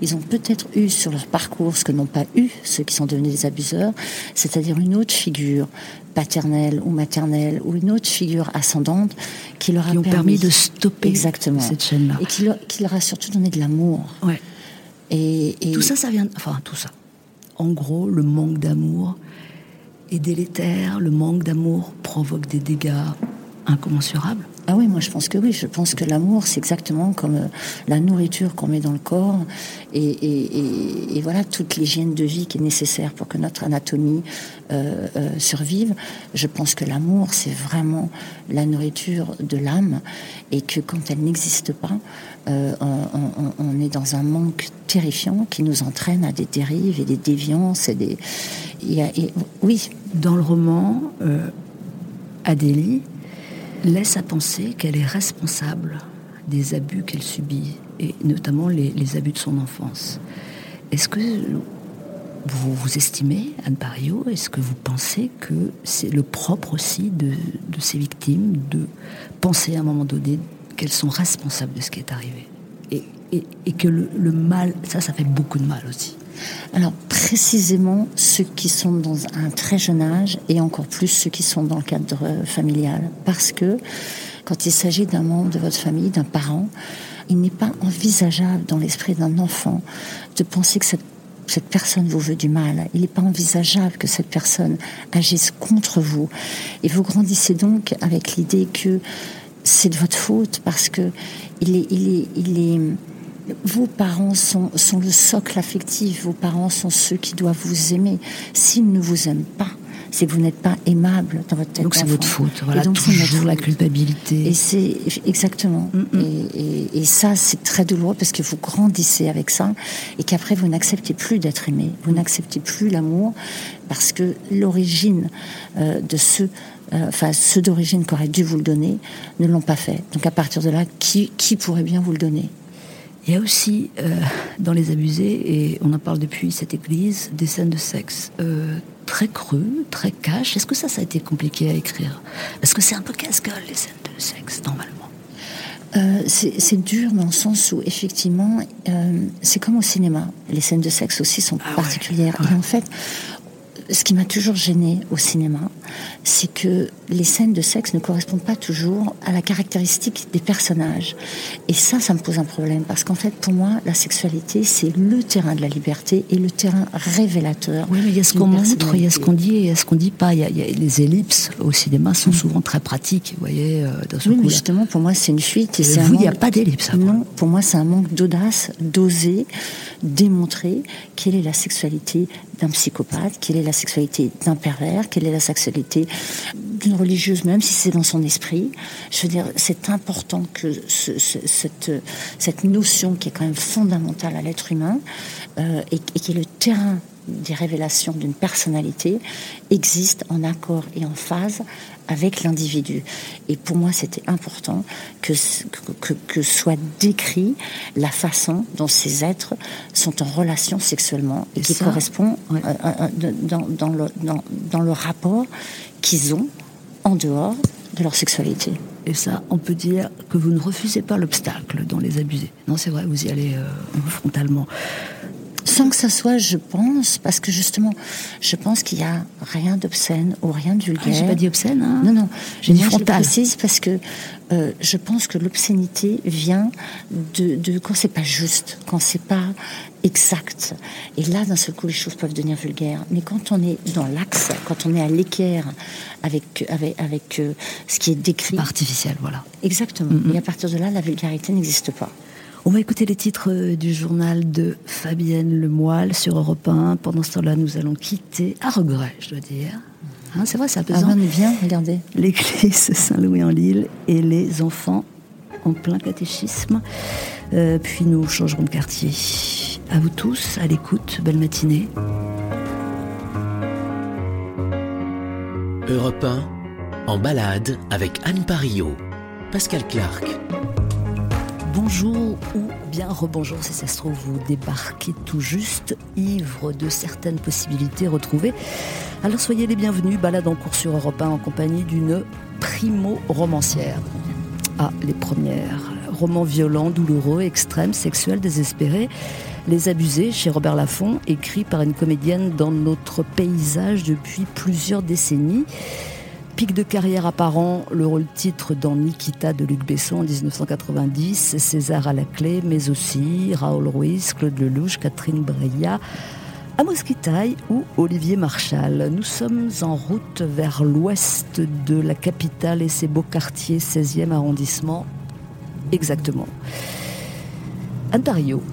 ils ont peut-être eu sur leur parcours ce que n'ont pas eu ceux qui sont devenus des abuseurs, c'est-à-dire une autre figure paternelle ou maternelle ou une autre figure ascendante qui leur a qui ont permis, de stopper exactement cette chaîne-là et qui leur, qui leur, a surtout donné de l'amour. Ouais. Et, et, tout ça, ça vient, enfin tout ça. En gros, le manque d'amour est délétère. Le manque d'amour provoque des dégâts incommensurables. Ah oui, moi je pense que oui. Je pense que l'amour, c'est exactement comme euh, la nourriture qu'on met dans le corps et, voilà toute l'hygiène de vie qui est nécessaire pour que notre anatomie euh, euh, survive. Je pense que l'amour, c'est vraiment la nourriture de l'âme et que quand elle n'existe pas, on, est dans un manque terrifiant qui nous entraîne à des dérives et des déviances et des. oui. Dans le roman, Adélie laisse à penser qu'elle est responsable des abus qu'elle subit, et notamment les, abus de son enfance. Est-ce que vous vous estimez, Anne Pario, est-ce que vous pensez que c'est le propre aussi de, ces victimes de penser à un moment donné qu'elles sont responsables de ce qui est arrivé? Et, et, que le, le mal, ça, ça fait beaucoup de mal aussi alors précisément ceux qui sont dans un très jeune âge et encore plus ceux qui sont dans le cadre familial. Parce que quand il s'agit d'un membre de votre famille, d'un parent, il n'est pas envisageable dans l'esprit d'un enfant de penser que cette, personne vous veut du mal. Il n'est pas envisageable que cette personne agisse contre vous. Et vous grandissez donc avec l'idée que c'est de votre faute parce que il est, il est, il est vos parents sont, sont le socle affectif, vos parents sont ceux qui doivent vous aimer. S'ils ne vous aiment pas, c'est que vous n'êtes pas aimable dans votre tête. Donc c'est votre faute, voilà, et donc toujours la culpabilité. Et c'est exactement. Mm, mm. Et, et, ça, c'est très douloureux parce que vous grandissez avec ça et qu'après vous n'acceptez plus d'être aimé, vous n'acceptez plus l'amour parce que l'origine euh, de ceux euh, enfin ceux d'origine qui auraient dû vous le donner, ne l'ont pas fait. Donc à partir de là, qui, qui pourrait bien vous le donner? Il y a aussi euh, dans Les Abusés, et on en parle depuis cette église, des scènes de sexe euh, très crues, très cash. Est-ce que ça, ça a été compliqué à écrire? Parce que c'est un peu casse-gueule, les scènes de sexe, normalement. Euh, c'est dur dans le sens où effectivement c'est comme au cinéma. Les scènes de sexe aussi sont ah particulières. Et en fait ce qui m'a toujours gêné au cinéma, c'est que les scènes de sexe ne correspondent pas toujours à la caractéristique des personnages. Et ça, ça me pose un problème, parce qu'en fait, pour moi, la sexualité, c'est le terrain de la liberté et le terrain révélateur. Oui, mais il y a ce qu'on montre, il y a ce qu'on dit et il y a ce qu'on dit pas. Il y, a, les ellipses au cinéma sont mm. souvent très pratiques, vous voyez. Euh, dans ce oui, mais justement, pour moi, c'est une fuite. Et, vous, il n'y a pas d'ellipse. Non, pour moi, c'est un manque d'audace, d'oser démontrer quelle est la sexualité d'un psychopathe, quelle est la sexualité d'un pervers, quelle est la sexualité d'une religieuse, même si c'est dans son esprit. Je veux dire, c'est important que cette, cette notion qui est quand même fondamentale à l'être humain euh, et, qui est le terrain des révélations d'une personnalité existent en accord et en phase avec l'individu. Et pour moi, c'était important que, que, que, soit décrit la façon dont ces êtres sont en relation sexuellement et, qui correspond dans, dans, le, dans, dans le rapport qu'ils ont en dehors de leur sexualité. Et ça, on peut dire que vous ne refusez pas l'obstacle dans les abusés. Non, c'est vrai, vous y allez euh, frontalement. Sans que ça soit, je pense, parce que justement, je pense qu'il n'y a rien d'obscène ou rien de vulgaire. Ah, j'ai pas dit obscène, hein Non, non. J'ai dit frontal. Je précise parce que euh, je pense que l'obscénité vient de, de quand c'est pas juste, quand c'est pas exact. Et là, d'un seul coup, les choses peuvent devenir vulgaires. Mais quand on est dans l'axe, quand on est à l'équerre avec, avec, avec euh, ce qui est décrit. Artificiel, voilà. Exactement. Mm, mm. Et à partir de là, la vulgarité n'existe pas. On va écouter les titres euh, du journal de Fabienne Lemoyle sur Europe 1. Pendant ce temps-là, nous allons quitter, à regret, je dois dire. Hein, c'est vrai, ça pesant. Ah, bien, regardez. L'église Saint-Louis-en-Lille et les enfants en plein catéchisme. Euh, puis nous changerons de quartier. À vous tous, à l'écoute, belle matinée. Europe 1, en balade avec Anne Parillo, Pascal Clark bonjour ou bien rebonjour si ça se trouve vous débarquez tout juste, ivre de certaines possibilités retrouvées. Alors soyez les bienvenus, balade en cours sur Europe 1 en compagnie d'une primo-romancière. Ah, les premières. Romans violents, douloureux, extrêmes, sexuels, désespérés. Les abusés chez Robert Laffont, écrit par une comédienne dans notre paysage depuis plusieurs décennies. Pic de carrière apparent, le rôle titre dans Nikita de Luc Besson en 1990, César à la clé, mais aussi Raoul Ruiz, Claude Lelouch, Catherine Breillat, Amos Kitaï ou Olivier Marchal. Nous sommes en route vers l'ouest de la capitale et ses beaux quartiers, 16e arrondissement, exactement. Antario,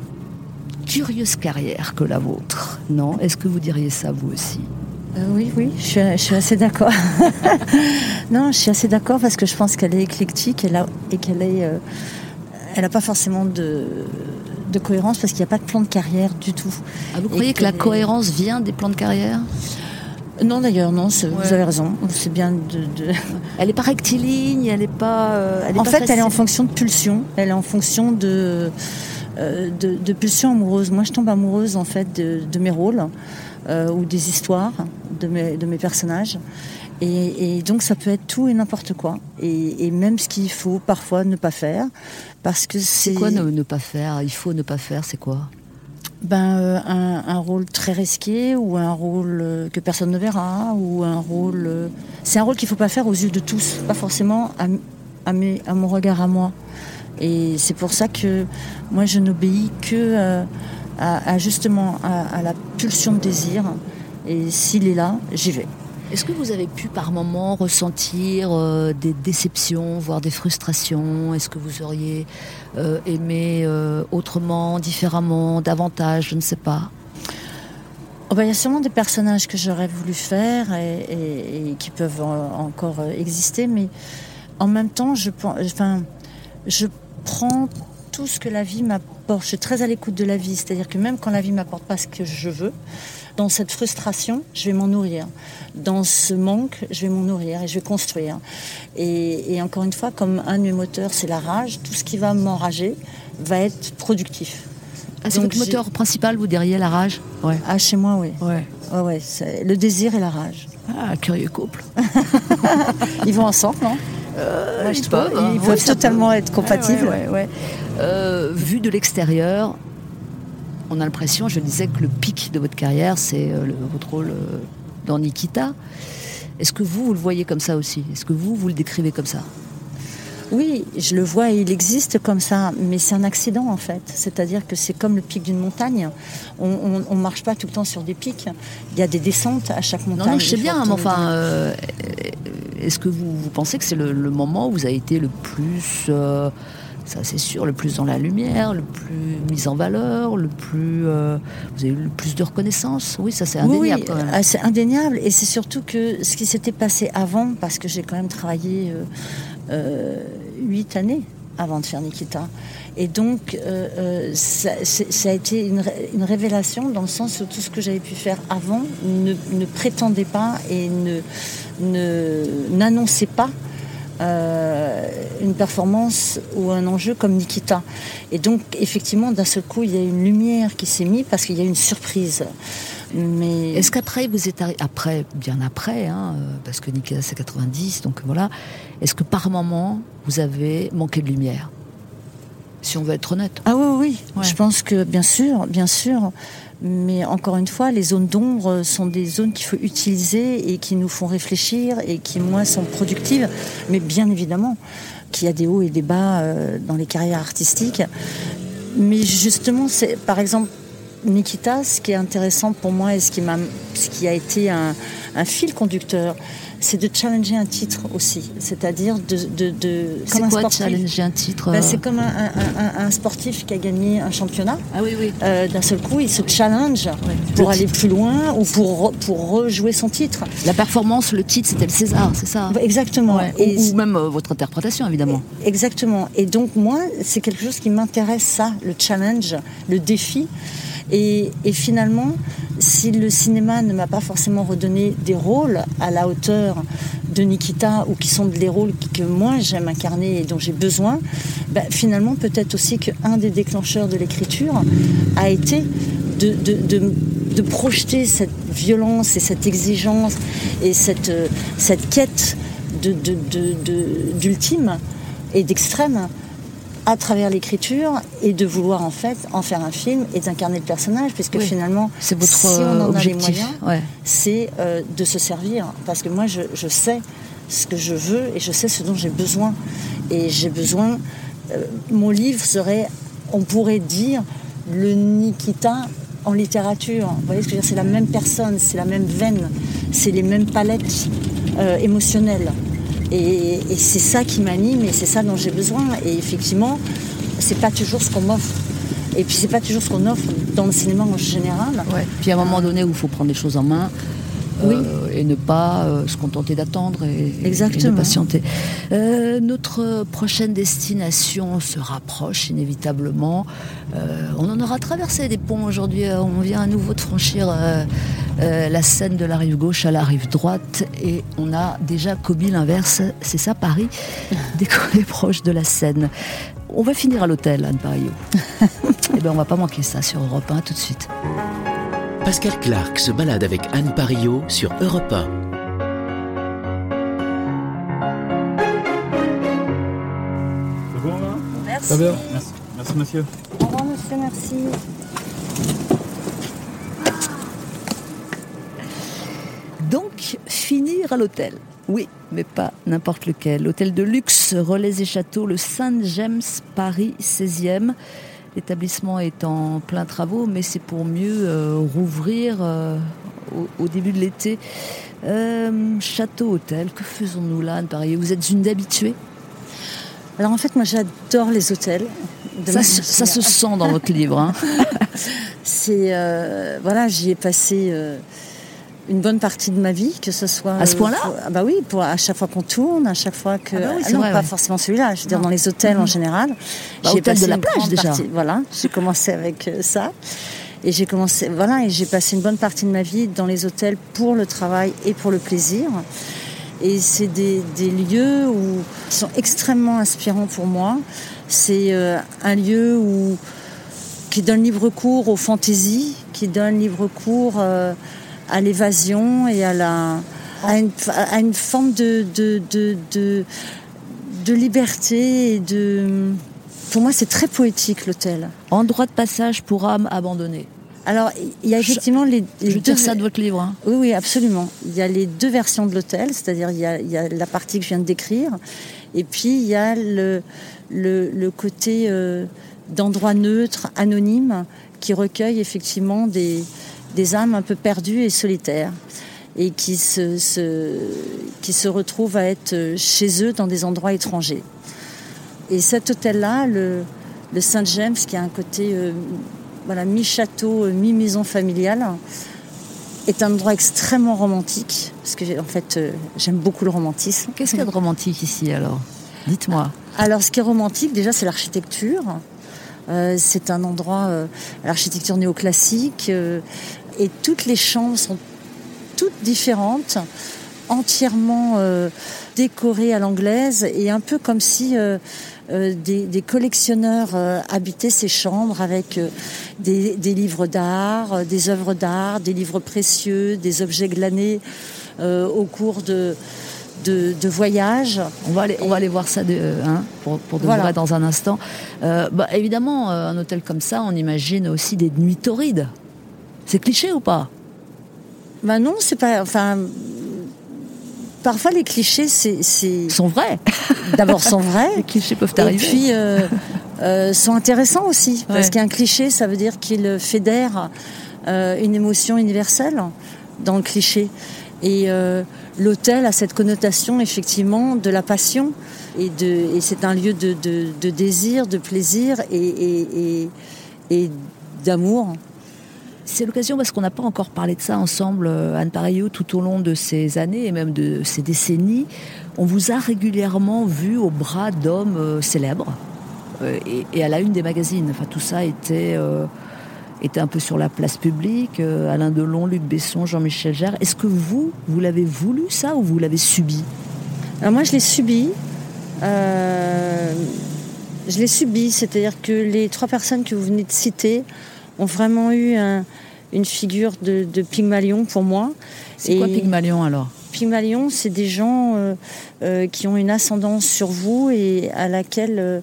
curieuse carrière que la vôtre, non? Est-ce que vous diriez ça vous aussi? Euh, oui, oui, je suis, assez d'accord. non, je suis assez d'accord parce que je pense qu'elle est éclectique et, et qu'elle est, euh, elle n'a pas forcément de, cohérence parce qu'il n'y a pas de plan de carrière du tout. Ah, vous croyez que la cohérence vient des plans de carrière? Non d'ailleurs non, vous avez raison. C'est bien de, Elle n'est pas rectiligne, elle n'est pas. Euh, en fait, elle est en fonction de pulsion. Elle est en fonction de, de, de pulsion amoureuse. Moi, je tombe amoureuse en fait de mes rôles. Euh, ou des histoires de mes, de mes personnages. Et, donc ça peut être tout et n'importe quoi. Et, même ce qu'il faut parfois ne pas faire. Parce que c'est. quoi ne, pas faire? Il faut ne pas faire, c'est quoi? Ben, euh, un, rôle très risqué ou un rôle euh, que personne ne verra ou un rôle. c'est un rôle qu'il ne faut pas faire aux yeux de tous, pas forcément à, à, à mon regard à moi. Et c'est pour ça que moi je n'obéis que à, justement à, la pulsion de désir. Et s'il est là, j'y vais. Est-ce que vous avez pu par moments ressentir euh, des déceptions, voire des frustrations? Est-ce que vous auriez euh, aimé euh, autrement, différemment, davantage? Je ne sais pas. Oh ben, il y a sûrement des personnages que j'aurais voulu faire et, qui peuvent encore exister, mais en même temps, je, enfin, je prends tout ce que la vie Je suis très à l'écoute de la vie, c'est-à-dire que même quand la vie m'apporte pas ce que je veux, dans cette frustration, je vais m'en nourrir. Dans ce manque, je vais m'en nourrir et je vais construire. Et, encore une fois, comme un de mes moteurs, c'est la rage, tout ce qui va m'enrager va être productif. Ah, c'est votre moteur principal, vous derrière la rage? Ouais. Ah, chez moi, oui. Ouais. Ouais, ouais, le désir et la rage. Ah, curieux couple. Ils vont ensemble, non? Euh, je pas, ils peuvent totalement être compatibles. Euh, vu de l'extérieur, on a l'impression, je disais que le pic de votre carrière, c'est euh, votre rôle dans Nikita. Est-ce que vous, vous le voyez comme ça aussi? Est-ce que vous, vous le décrivez comme ça? Oui, je le vois, il existe comme ça, mais c'est un accident en fait. C'est-à-dire que c'est comme le pic d'une montagne. On ne marche pas tout le temps sur des pics. Il y a des descentes à chaque montagne. Non, non je sais bien, mais enfin, euh, est-ce que vous, pensez que c'est le, moment où vous avez été le plus, euh, ça c'est sûr, le plus dans la lumière, le plus mis en valeur, le plus, euh, vous avez eu le plus de reconnaissance? Oui, ça c'est indéniable même. Ah, c'est indéniable, et c'est surtout que ce qui s'était passé avant, parce que j'ai quand même travaillé huit années avant de faire Nikita. Et donc, euh, euh, ça, a été une, ré- une révélation dans le sens où tout ce que j'avais pu faire avant ne, ne prétendait pas et ne- n'annonçait pas euh, une performance ou un enjeu comme Nikita. Et donc, effectivement, d'un seul coup, il y a une lumière qui s'est mise parce qu'il y a une surprise. Mais Est-ce qu'après, vous êtes arrivé, après, bien après, hein, euh, parce que Nikita c'est 90, donc voilà, est-ce que par moment, vous avez manqué de lumière? Si on veut être honnête. Ah oui, oui, Ouais. je pense que bien sûr, bien sûr. Mais encore une fois, les zones d'ombre sont des zones qu'il faut utiliser et qui nous font réfléchir et qui, moi, sont productives. Mais bien évidemment qu'il y a des hauts et des bas euh, dans les carrières artistiques. Mais justement, c'est par exemple Nikita, ce qui est intéressant pour moi et ce qui, m'a, ce qui a été un fil conducteur, c'est de challenger un titre aussi. C'est-à-dire de. de, de C'est comme un quoi sportif. challenger un titre Ben, euh, c'est comme un, un- un- un sportif qui a gagné un championnat. Ah oui, oui. Euh, D'un seul coup, il se challenge Le pour aller titre. plus loin ou pour, pour rejouer son titre. La performance, le titre, c'était le César, c'est ça Exactement. Ouais. Et Ou, ou même euh, votre interprétation, évidemment. Exactement. Et donc moi, c'est quelque chose qui m'intéresse, ça, le challenge, le défi. Et, finalement, si le cinéma ne m'a pas forcément redonné des rôles à la hauteur de Nikita ou qui sont les rôles que moi j'aime incarner et dont j'ai besoin, ben, finalement peut-être aussi qu'un des déclencheurs de l'écriture a été de, projeter cette violence et cette exigence et cette, euh, quête d'ultime et d'extrême à travers l'écriture et de vouloir en fait en faire un film et d'incarner le personnage puisque Oui. finalement C'est votre si on en euh, a les objectif. moyens Ouais. c'est euh, de se servir parce que moi je, je sais ce que je veux et je sais ce dont j'ai besoin et j'ai besoin euh, mon livre serait on pourrait dire le Nikita en littérature vous voyez ce que je veux dire? C'est la même personne c'est la même veine c'est les mêmes palettes euh, émotionnelles et, et c'est ça qui m'anime et c'est ça dont j'ai besoin et effectivement c'est pas toujours ce qu'on m'offre et puis c'est pas toujours ce qu'on offre dans le cinéma en général Ouais. Puis à un moment donné où il faut prendre les choses en main. Oui. euh, et ne pas euh, se contenter d'attendre et, de patienter. Euh, notre prochaine destination se rapproche inévitablement. On en aura traversé des ponts aujourd'hui. On vient à nouveau de franchir la Seine de la rive gauche à la rive droite et on a déjà commis l'inverse. C'est ça Paris, dès qu'on est proche de la Seine. On va finir à l'hôtel, Anne Pario. Eh bien, on va pas manquer ça sur Europe 1 tout de suite. Pascal Clark se balade avec Anne Parillo sur Europe 1. C'est bon là merci Très bien. Merci, merci monsieur. Au revoir, monsieur, merci. Donc, finir à l'hôtel. Oui, mais pas n'importe lequel. Hôtel de luxe, relais et châteaux, le Saint-James, Paris 16e. L'établissement est en plein travaux, mais c'est pour mieux euh, rouvrir euh, au, au début de l'été. Euh, château, hôtel, que faisons-nous là, Anne Paris Vous êtes une d'habituée Alors en fait, moi j'adore les hôtels. De ça, se- ça se générale. sent dans votre livre. hein. C'est euh, voilà, j'y ai passé euh, une bonne partie de ma vie, que ce soit À ce euh, point-là ah bah oui, pour à chaque fois qu'on tourne, à chaque fois que Ah bah oui, c'est non, vrai, pas ouais. forcément celui-là. Je veux dire Non. dans les hôtels en général. Bah, J'y ai hôtel de passé la plage, déjà. partie- Voilà, j'ai commencé avec euh, ça. Et j'ai commencé, voilà, et j'ai passé une bonne partie de ma vie dans les hôtels pour le travail et pour le plaisir. Et c'est des, des lieux où, qui sont extrêmement inspirants pour moi. C'est euh, un lieu où, qui donne libre cours aux fantaisies, qui donne libre cours à l'évasion et à, la, à, une, à une forme de, de, de, de, de liberté et de... Pour moi, c'est très poétique l'hôtel. Endroit de passage pour âme abandonnée. Alors, il y a effectivement les, les Je deux... ça de votre livre. hein. Oui, oui, absolument. Il y a les deux versions de l'hôtel, c'est-à-dire il y a, il y a la partie que je viens de décrire, et puis il y a le, le, le côté euh, d'endroit neutre, anonyme, qui recueille effectivement des, des âmes un peu perdues et solitaires, et qui se, se- qui se retrouvent à être chez eux dans des endroits étrangers. Et cet hôtel-là, le, le Saint-James, qui a un côté euh, voilà, mi-château, euh, mi-maison familiale, est un endroit extrêmement romantique, parce que en fait, euh, j'aime beaucoup le romantisme. Qu'est-ce qu'il y a de romantique ici alors? Dites-moi. Alors, ce qui est romantique, déjà, c'est l'architecture. Euh, c'est un endroit, euh, l'architecture néoclassique, euh, et toutes les chambres sont toutes différentes, entièrement euh, décorées à l'anglaise, et un peu comme si euh, euh, des, des collectionneurs habitaient ces chambres avec des, des livres d'art, des œuvres d'art, des livres précieux, des objets glanés au cours de, de, de voyages. On va aller, on va aller voir ça de, hein, pour, pour de Voilà. vrai dans un instant. Euh, bah, évidemment, un hôtel comme ça, on imagine aussi des nuits torrides. C'est cliché ou pas? Ben non, c'est pas. Enfin, parfois les clichés, c'est, sont vrais. d'abord sont vrais, Les clichés peuvent et arriver. puis euh, euh, sont intéressants aussi, parce Ouais. qu'un cliché, ça veut dire qu'il fédère euh, une émotion universelle dans le cliché. Et l'hôtel a cette connotation effectivement de la passion, et, de, et c'est un lieu de, de, de désir, de plaisir et, et, et, et d'amour. C'est l'occasion parce qu'on n'a pas encore parlé de ça ensemble, euh, Anne Pareillot, tout au long de ces années et même de ces décennies. On vous a régulièrement vu au bras d'hommes euh, célèbres euh, et, à la une des magazines. Enfin, tout ça était, était un peu sur la place publique. Alain Delon, Luc Besson, Jean-Michel Jarre. Est-ce que vous, vous l'avez voulu ça ou vous l'avez subi? Alors moi, je l'ai subi. Je l'ai subi, c'est-à-dire que les trois personnes que vous venez de citer ont vraiment eu un- une figure de, de Pygmalion pour moi. C'est quoi Pygmalion alors? Pygmalion, c'est des gens euh, euh, qui ont une ascendance sur vous et à laquelle euh,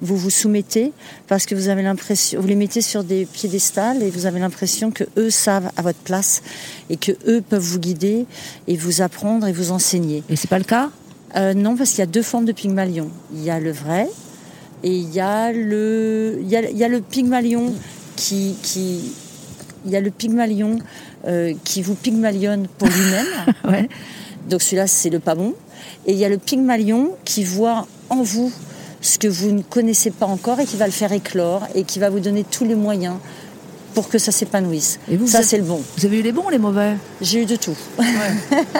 vous vous soumettez parce que vous avez l'impression, vous les mettez sur des piédestals et vous avez l'impression que eux savent à votre place et que eux peuvent vous guider et vous apprendre et vous enseigner. Et c'est pas le cas? Non, parce qu'il y a deux formes de Pygmalion. Il y a le vrai et il y a le, il y a, il y a le Pygmalion qui, qui, il y a le Pygmalion euh, qui vous pygmalionne pour lui-même. Ouais. Donc celui-là, c'est le pas bon. Et il y a le Pygmalion qui voit en vous ce que vous ne connaissez pas encore et qui va le faire éclore et qui va vous donner tous les moyens pour que ça s'épanouisse. Et vous, ça, c'est le bon. Vous avez eu les bons ou les mauvais? J'ai eu de tout. ouais,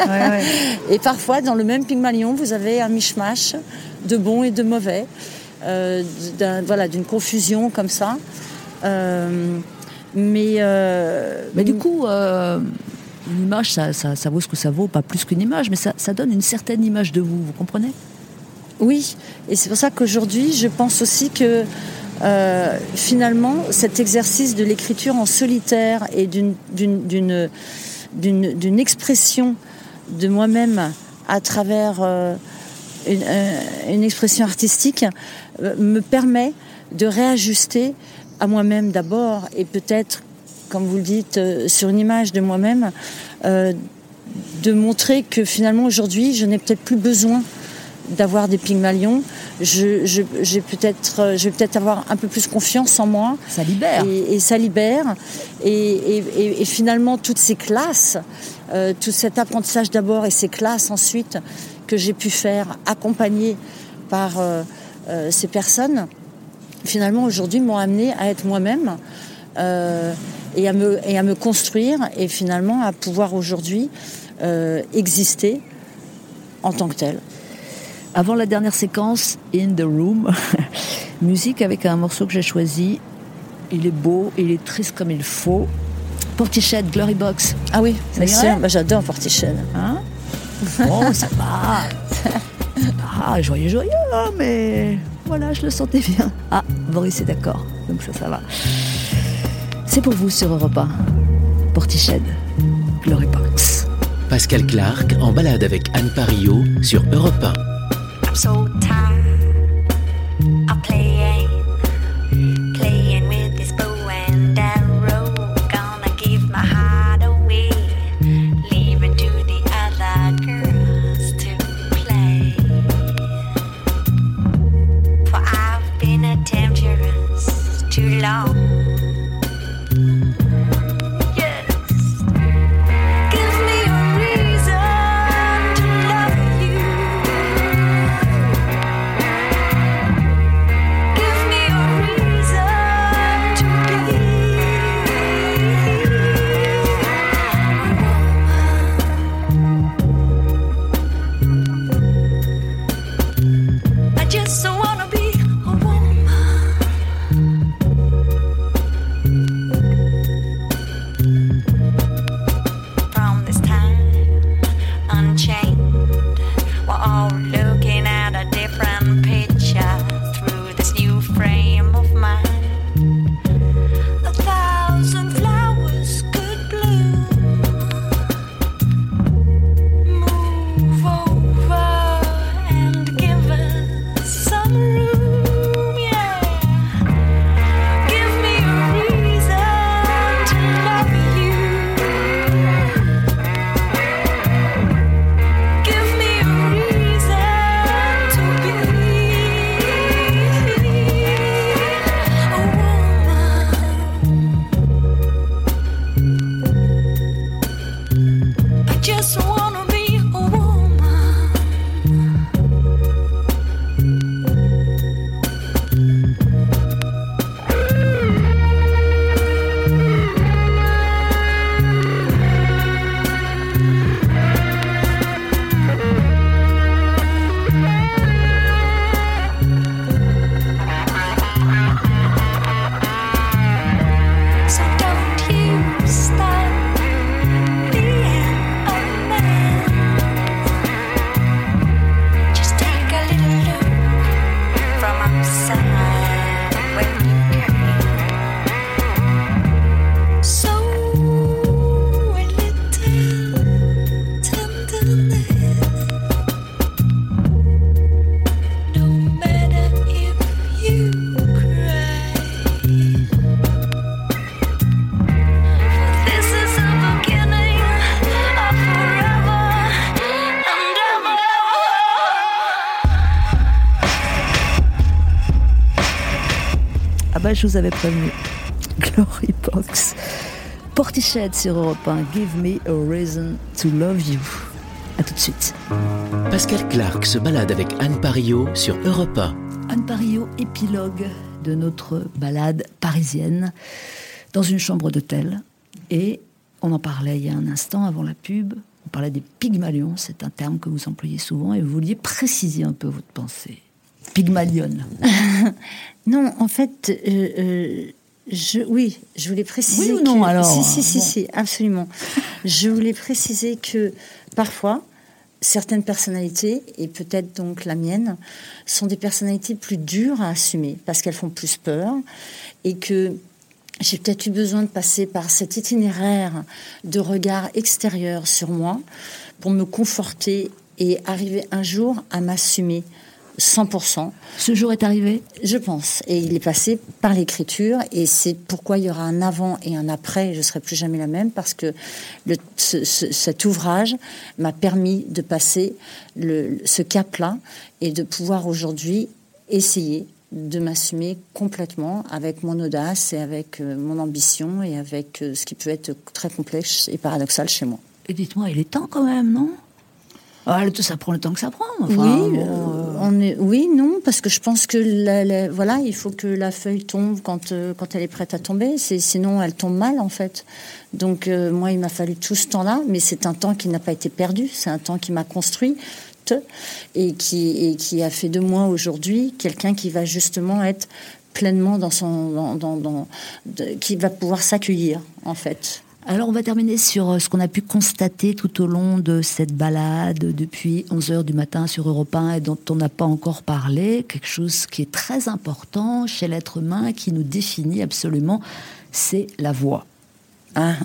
ouais. Et parfois, dans le même Pygmalion, vous avez un mishmash de bon et de mauvais, euh, voilà, d'une confusion comme ça. Euh, mais, euh, Mais du coup, euh, une image, ça, ça, ça vaut ce que ça vaut, pas plus qu'une image, mais ça, ça donne une certaine image de vous, vous comprenez? Oui, et c'est pour ça qu'aujourd'hui, je pense aussi que euh, finalement, cet exercice de l'écriture en solitaire et d'une- expression de moi-même à travers euh, une, euh, une expression artistique me permet de réajuster à moi-même d'abord et peut-être, comme vous le dites, euh, sur une image de moi-même, euh, de montrer que finalement aujourd'hui, je n'ai peut-être plus besoin d'avoir des Pygmalions. Je, je, j'ai peut-être, euh, je vais peut-être avoir un peu plus confiance en moi. Ça libère. Et, et ça libère. Et, et- et- et finalement, toutes ces classes, euh, tout cet apprentissage d'abord et ces classes ensuite que j'ai pu faire, accompagnées par euh, euh, ces personnes, finalement aujourd'hui m'ont amené à être moi-même euh, et, à me, et à me construire et finalement à pouvoir aujourd'hui euh, exister en tant que tel. Avant la dernière séquence, In the Room, musique avec un morceau que j'ai choisi. Il est beau, il est triste comme il faut. Portichet, Glory Box. Ah oui. Bah, j'adore Portichet. Hein Bon, ça va. Ah, joyeux, joyeux, hein, mais voilà, je le sentais bien. Ah, Boris est d'accord, donc ça, ça va. C'est pour vous sur Europe 1. Portichet, Glory Box. Pascal Clark en balade avec Anne Parillo sur Europe 1. I'm so tired Thank. Je vous avais prévenu. Glory Box. Portiched sur Europe 1. Give me a reason to love you. À tout de suite. Pascal Clark se balade avec Anne Parillo sur Europe 1. Anne Parillo, épilogue de notre balade parisienne dans une chambre d'hôtel. Et on en parlait il y a un instant avant la pub. On parlait des pygmalions, c'est un terme que vous employez souvent, et vous vouliez préciser un peu votre pensée. Pygmalion. Non, en fait, euh, euh, je, oui, je voulais préciser. Oui ou non, que- alors Si, si, si, si, absolument. je voulais préciser que parfois, certaines personnalités, et peut-être donc la mienne, sont des personnalités plus dures à assumer parce qu'elles font plus peur et que j'ai peut-être eu besoin de passer par cet itinéraire de regard extérieur sur moi pour me conforter et arriver un jour à m'assumer 100%. Ce jour est arrivé Je pense. Et il est passé par l'écriture. Et c'est pourquoi il y aura un avant et un après. Je ne serai plus jamais la même parce que le- ce- ce- cet ouvrage m'a permis de passer le- ce cap-là et de pouvoir aujourd'hui essayer de m'assumer complètement avec mon audace et avec euh, mon ambition et avec euh, ce qui peut être très complexe et paradoxal chez moi. Et dites-moi, il est temps quand même, non? Ah, Ça prend le temps que ça prend. Enfin, oui, euh, on est, oui, non, parce que je pense que la- la- voilà, il faut que la feuille tombe quand, euh, quand elle est prête à tomber. C'est, sinon, elle tombe mal en fait. Donc euh, moi, il m'a fallu tout ce temps-là, mais c'est un temps qui n'a pas été perdu. C'est un temps qui m'a construit et qui, et qui a fait de moi aujourd'hui quelqu'un qui va justement être pleinement dans son, dans, dans- dans- de- qui va pouvoir s'accueillir en fait. Alors, on va terminer sur euh, ce qu'on a pu constater tout au long de cette balade depuis 11h du matin sur Europe 1 et dont on n'a pas encore parlé. Quelque chose qui est très important chez l'être humain, qui nous définit absolument, c'est la voix. Ah.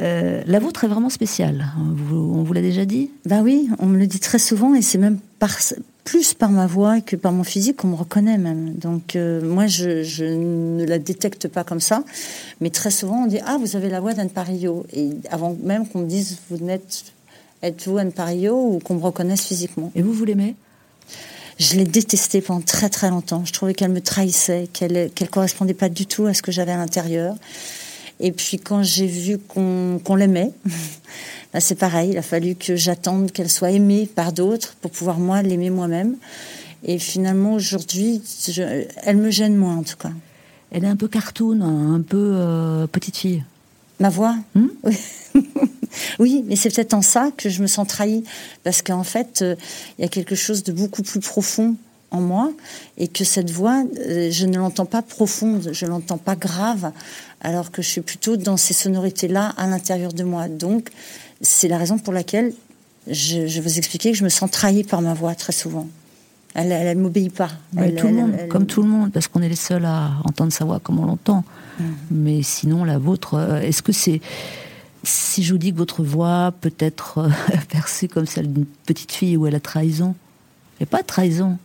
Euh, la vôtre est vraiment spéciale. Vous- on vous l'a déjà dit? Bah oui, on me le dit très souvent et c'est même par, plus par ma voix que par mon physique qu'on me reconnaît même. Donc euh, moi, je, je ne la détecte pas comme ça, mais très souvent on dit ah vous avez la voix d'Anne Parillo et avant même qu'on me dise vous n'êtes êtes-vous Anne Parillo ou qu'on me reconnaisse physiquement. Et vous, vous l'aimez? Je l'ai détestée pendant très très longtemps. Je trouvais qu'elle me trahissait, qu'elle qu'elle correspondait pas du tout à ce que j'avais à l'intérieur. Et puis quand j'ai vu qu'on l'aimait, là c'est pareil. Il a fallu que j'attende qu'elle soit aimée par d'autres pour pouvoir moi l'aimer moi-même. Et finalement aujourd'hui, elle me gêne moins en tout cas. Elle est un peu cartoon, un peu euh, petite fille. Ma voix? Hmm? Oui. Oui, mais c'est peut-être en ça que je me sens trahie. Parce qu'en fait, euh, il y a quelque chose de beaucoup plus profond en moi. Et que cette voix, euh, je ne l'entends pas profonde, je ne l'entends pas grave. Alors que je suis plutôt dans ces sonorités-là à l'intérieur de moi. Donc, c'est la raison pour laquelle je, je vous expliquais que je me sens trahie par ma voix très souvent. Elle ne m'obéit pas. Mais Elle- tout le monde, comme tout le monde, parce qu'on est les seuls à entendre sa voix comme on l'entend. Mais sinon, la vôtre, euh, est-ce que c'est. Si je vous dis que votre voix peut être euh, perçue comme celle d'une petite fille où elle a trahison, et pas trahison,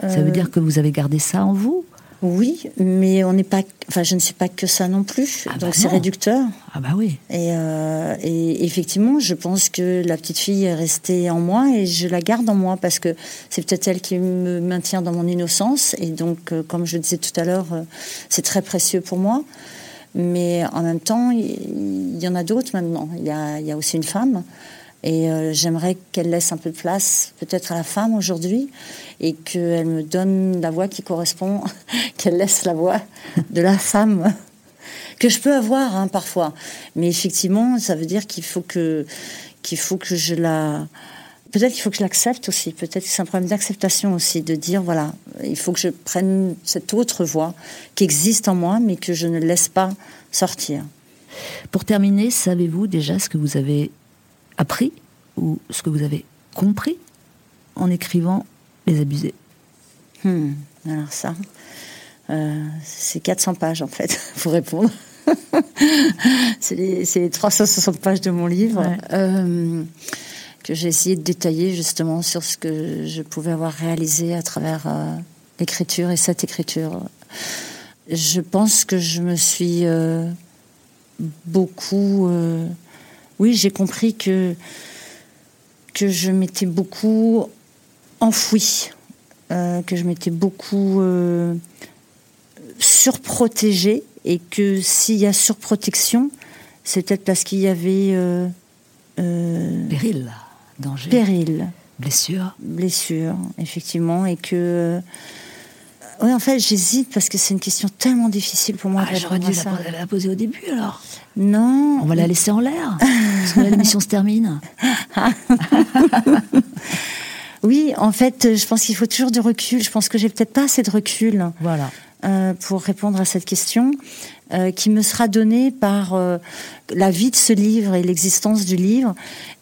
ça veut Euh, dire que vous avez gardé ça en vous? Oui, mais on n'est pas. Enfin, je ne suis pas que ça non plus. Ah bah donc c'est réducteur. Ah bah oui. Et, euh, et effectivement, je pense que la petite fille est restée en moi et je la garde en moi parce que c'est peut-être elle qui me maintient dans mon innocence. Et donc, euh, comme je le disais tout à l'heure, euh, c'est très précieux pour moi. Mais en même temps, il y, en a d'autres maintenant. Il y a, y a aussi une femme. Et euh, j'aimerais qu'elle laisse un peu de place peut-être à la femme aujourd'hui et qu'elle me donne la voix qui correspond, qu'elle laisse la voix de la femme que je peux avoir hein, parfois. Mais effectivement, ça veut dire qu'il faut que qu'il faut que je la peut-être qu'il faut que je l'accepte aussi. Peut-être que c'est un problème d'acceptation aussi de dire voilà, il faut que je prenne cette autre voix qui existe en moi, mais que je ne laisse pas sortir. Pour terminer, savez-vous déjà ce que vous avez appris ou ce que vous avez compris en écrivant Les Abusés Hmm, alors ça, euh, c'est 400 pages en fait, pour répondre. c'est les, c'est les 360 pages de mon livre Ouais. euh, que j'ai essayé de détailler justement sur ce que je pouvais avoir réalisé à travers euh, l'écriture et cette écriture. Je pense que je me suis beaucoup... oui, j'ai compris que, que je m'étais beaucoup enfouie euh, que je m'étais beaucoup euh, surprotégée et que s'il y a surprotection, c'est peut-être parce qu'il y avait euh, Péril, danger, péril, blessure. blessure, effectivement, et que. Oui, en fait, j'hésite parce que c'est une question tellement difficile pour moi Ah, J'aurais dû la, la poser au début alors. Non, On va la laisser en l'air. Parce que là, l'émission se termine. oui, en fait, je pense qu'il faut toujours du recul. Je pense que j'ai peut-être pas assez de recul. Voilà. euh, pour répondre à cette question, euh, qui me sera donnée par euh, la vie de ce livre et l'existence du livre,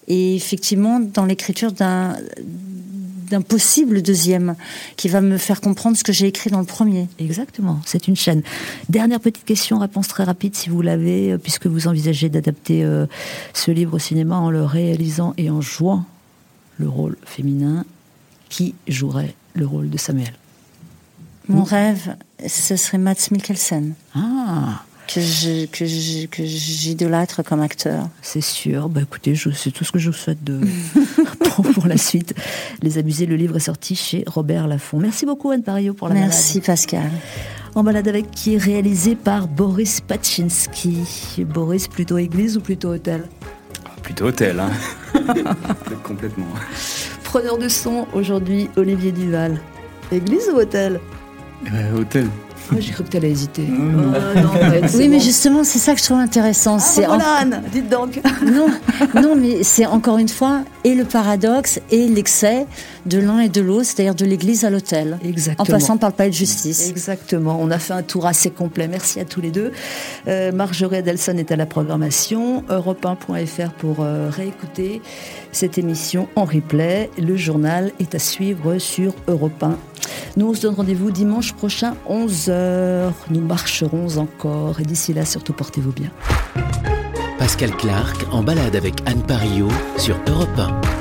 et effectivement dans l'écriture d'un d'un possible deuxième, qui va me faire comprendre ce que j'ai écrit dans le premier. Exactement, c'est une chaîne. Dernière petite question, réponse très rapide si vous l'avez, euh, puisque vous envisagez d'adapter euh, ce livre au cinéma en le réalisant et en jouant le rôle féminin. Qui jouerait le rôle de Samuel Mon rêve, ce serait Mats Mikkelsen, Ah, que je- que je- que j'idolâtre comme acteur. c'est sûr. Bah écoutez, je- c'est tout ce que je vous souhaite de, pour, pour la suite. Les Abusés, le livre est sorti chez Robert Laffont. Merci beaucoup Anne Pario pour la Merci Pascal. En balade avec qui est réalisé par Boris Pachinski. Boris, plutôt église ou plutôt hôtel? Plutôt hôtel, hein. Complètement. Preneur de son aujourd'hui, Olivier Duval. Église ou hôtel? Euh, hôtel. Moi j'ai cru que t'allais hésiter. non. Oh, non, en fait, c'est Oui, mais bon. justement, c'est ça que je trouve intéressant. Ah, c'est voilà, en- Anne, dites donc. Non, non, mais c'est encore une fois et le paradoxe et l'excès de l'un et de l'autre, c'est-à-dire de l'église à l'hôtel. Exactement. En passant par le palais de justice. Exactement, on a fait un tour assez complet. Merci à tous les deux. Euh, Marjorie Adelson est à la programmation, europe1.fr pour euh, réécouter cette émission en replay. Le journal est à suivre sur Europe 1. Nous, on se donne rendez-vous dimanche prochain, 11h. Nous marcherons encore et d'ici là, surtout portez-vous bien. Pascal Clark en balade avec Anne Pario sur Europe 1.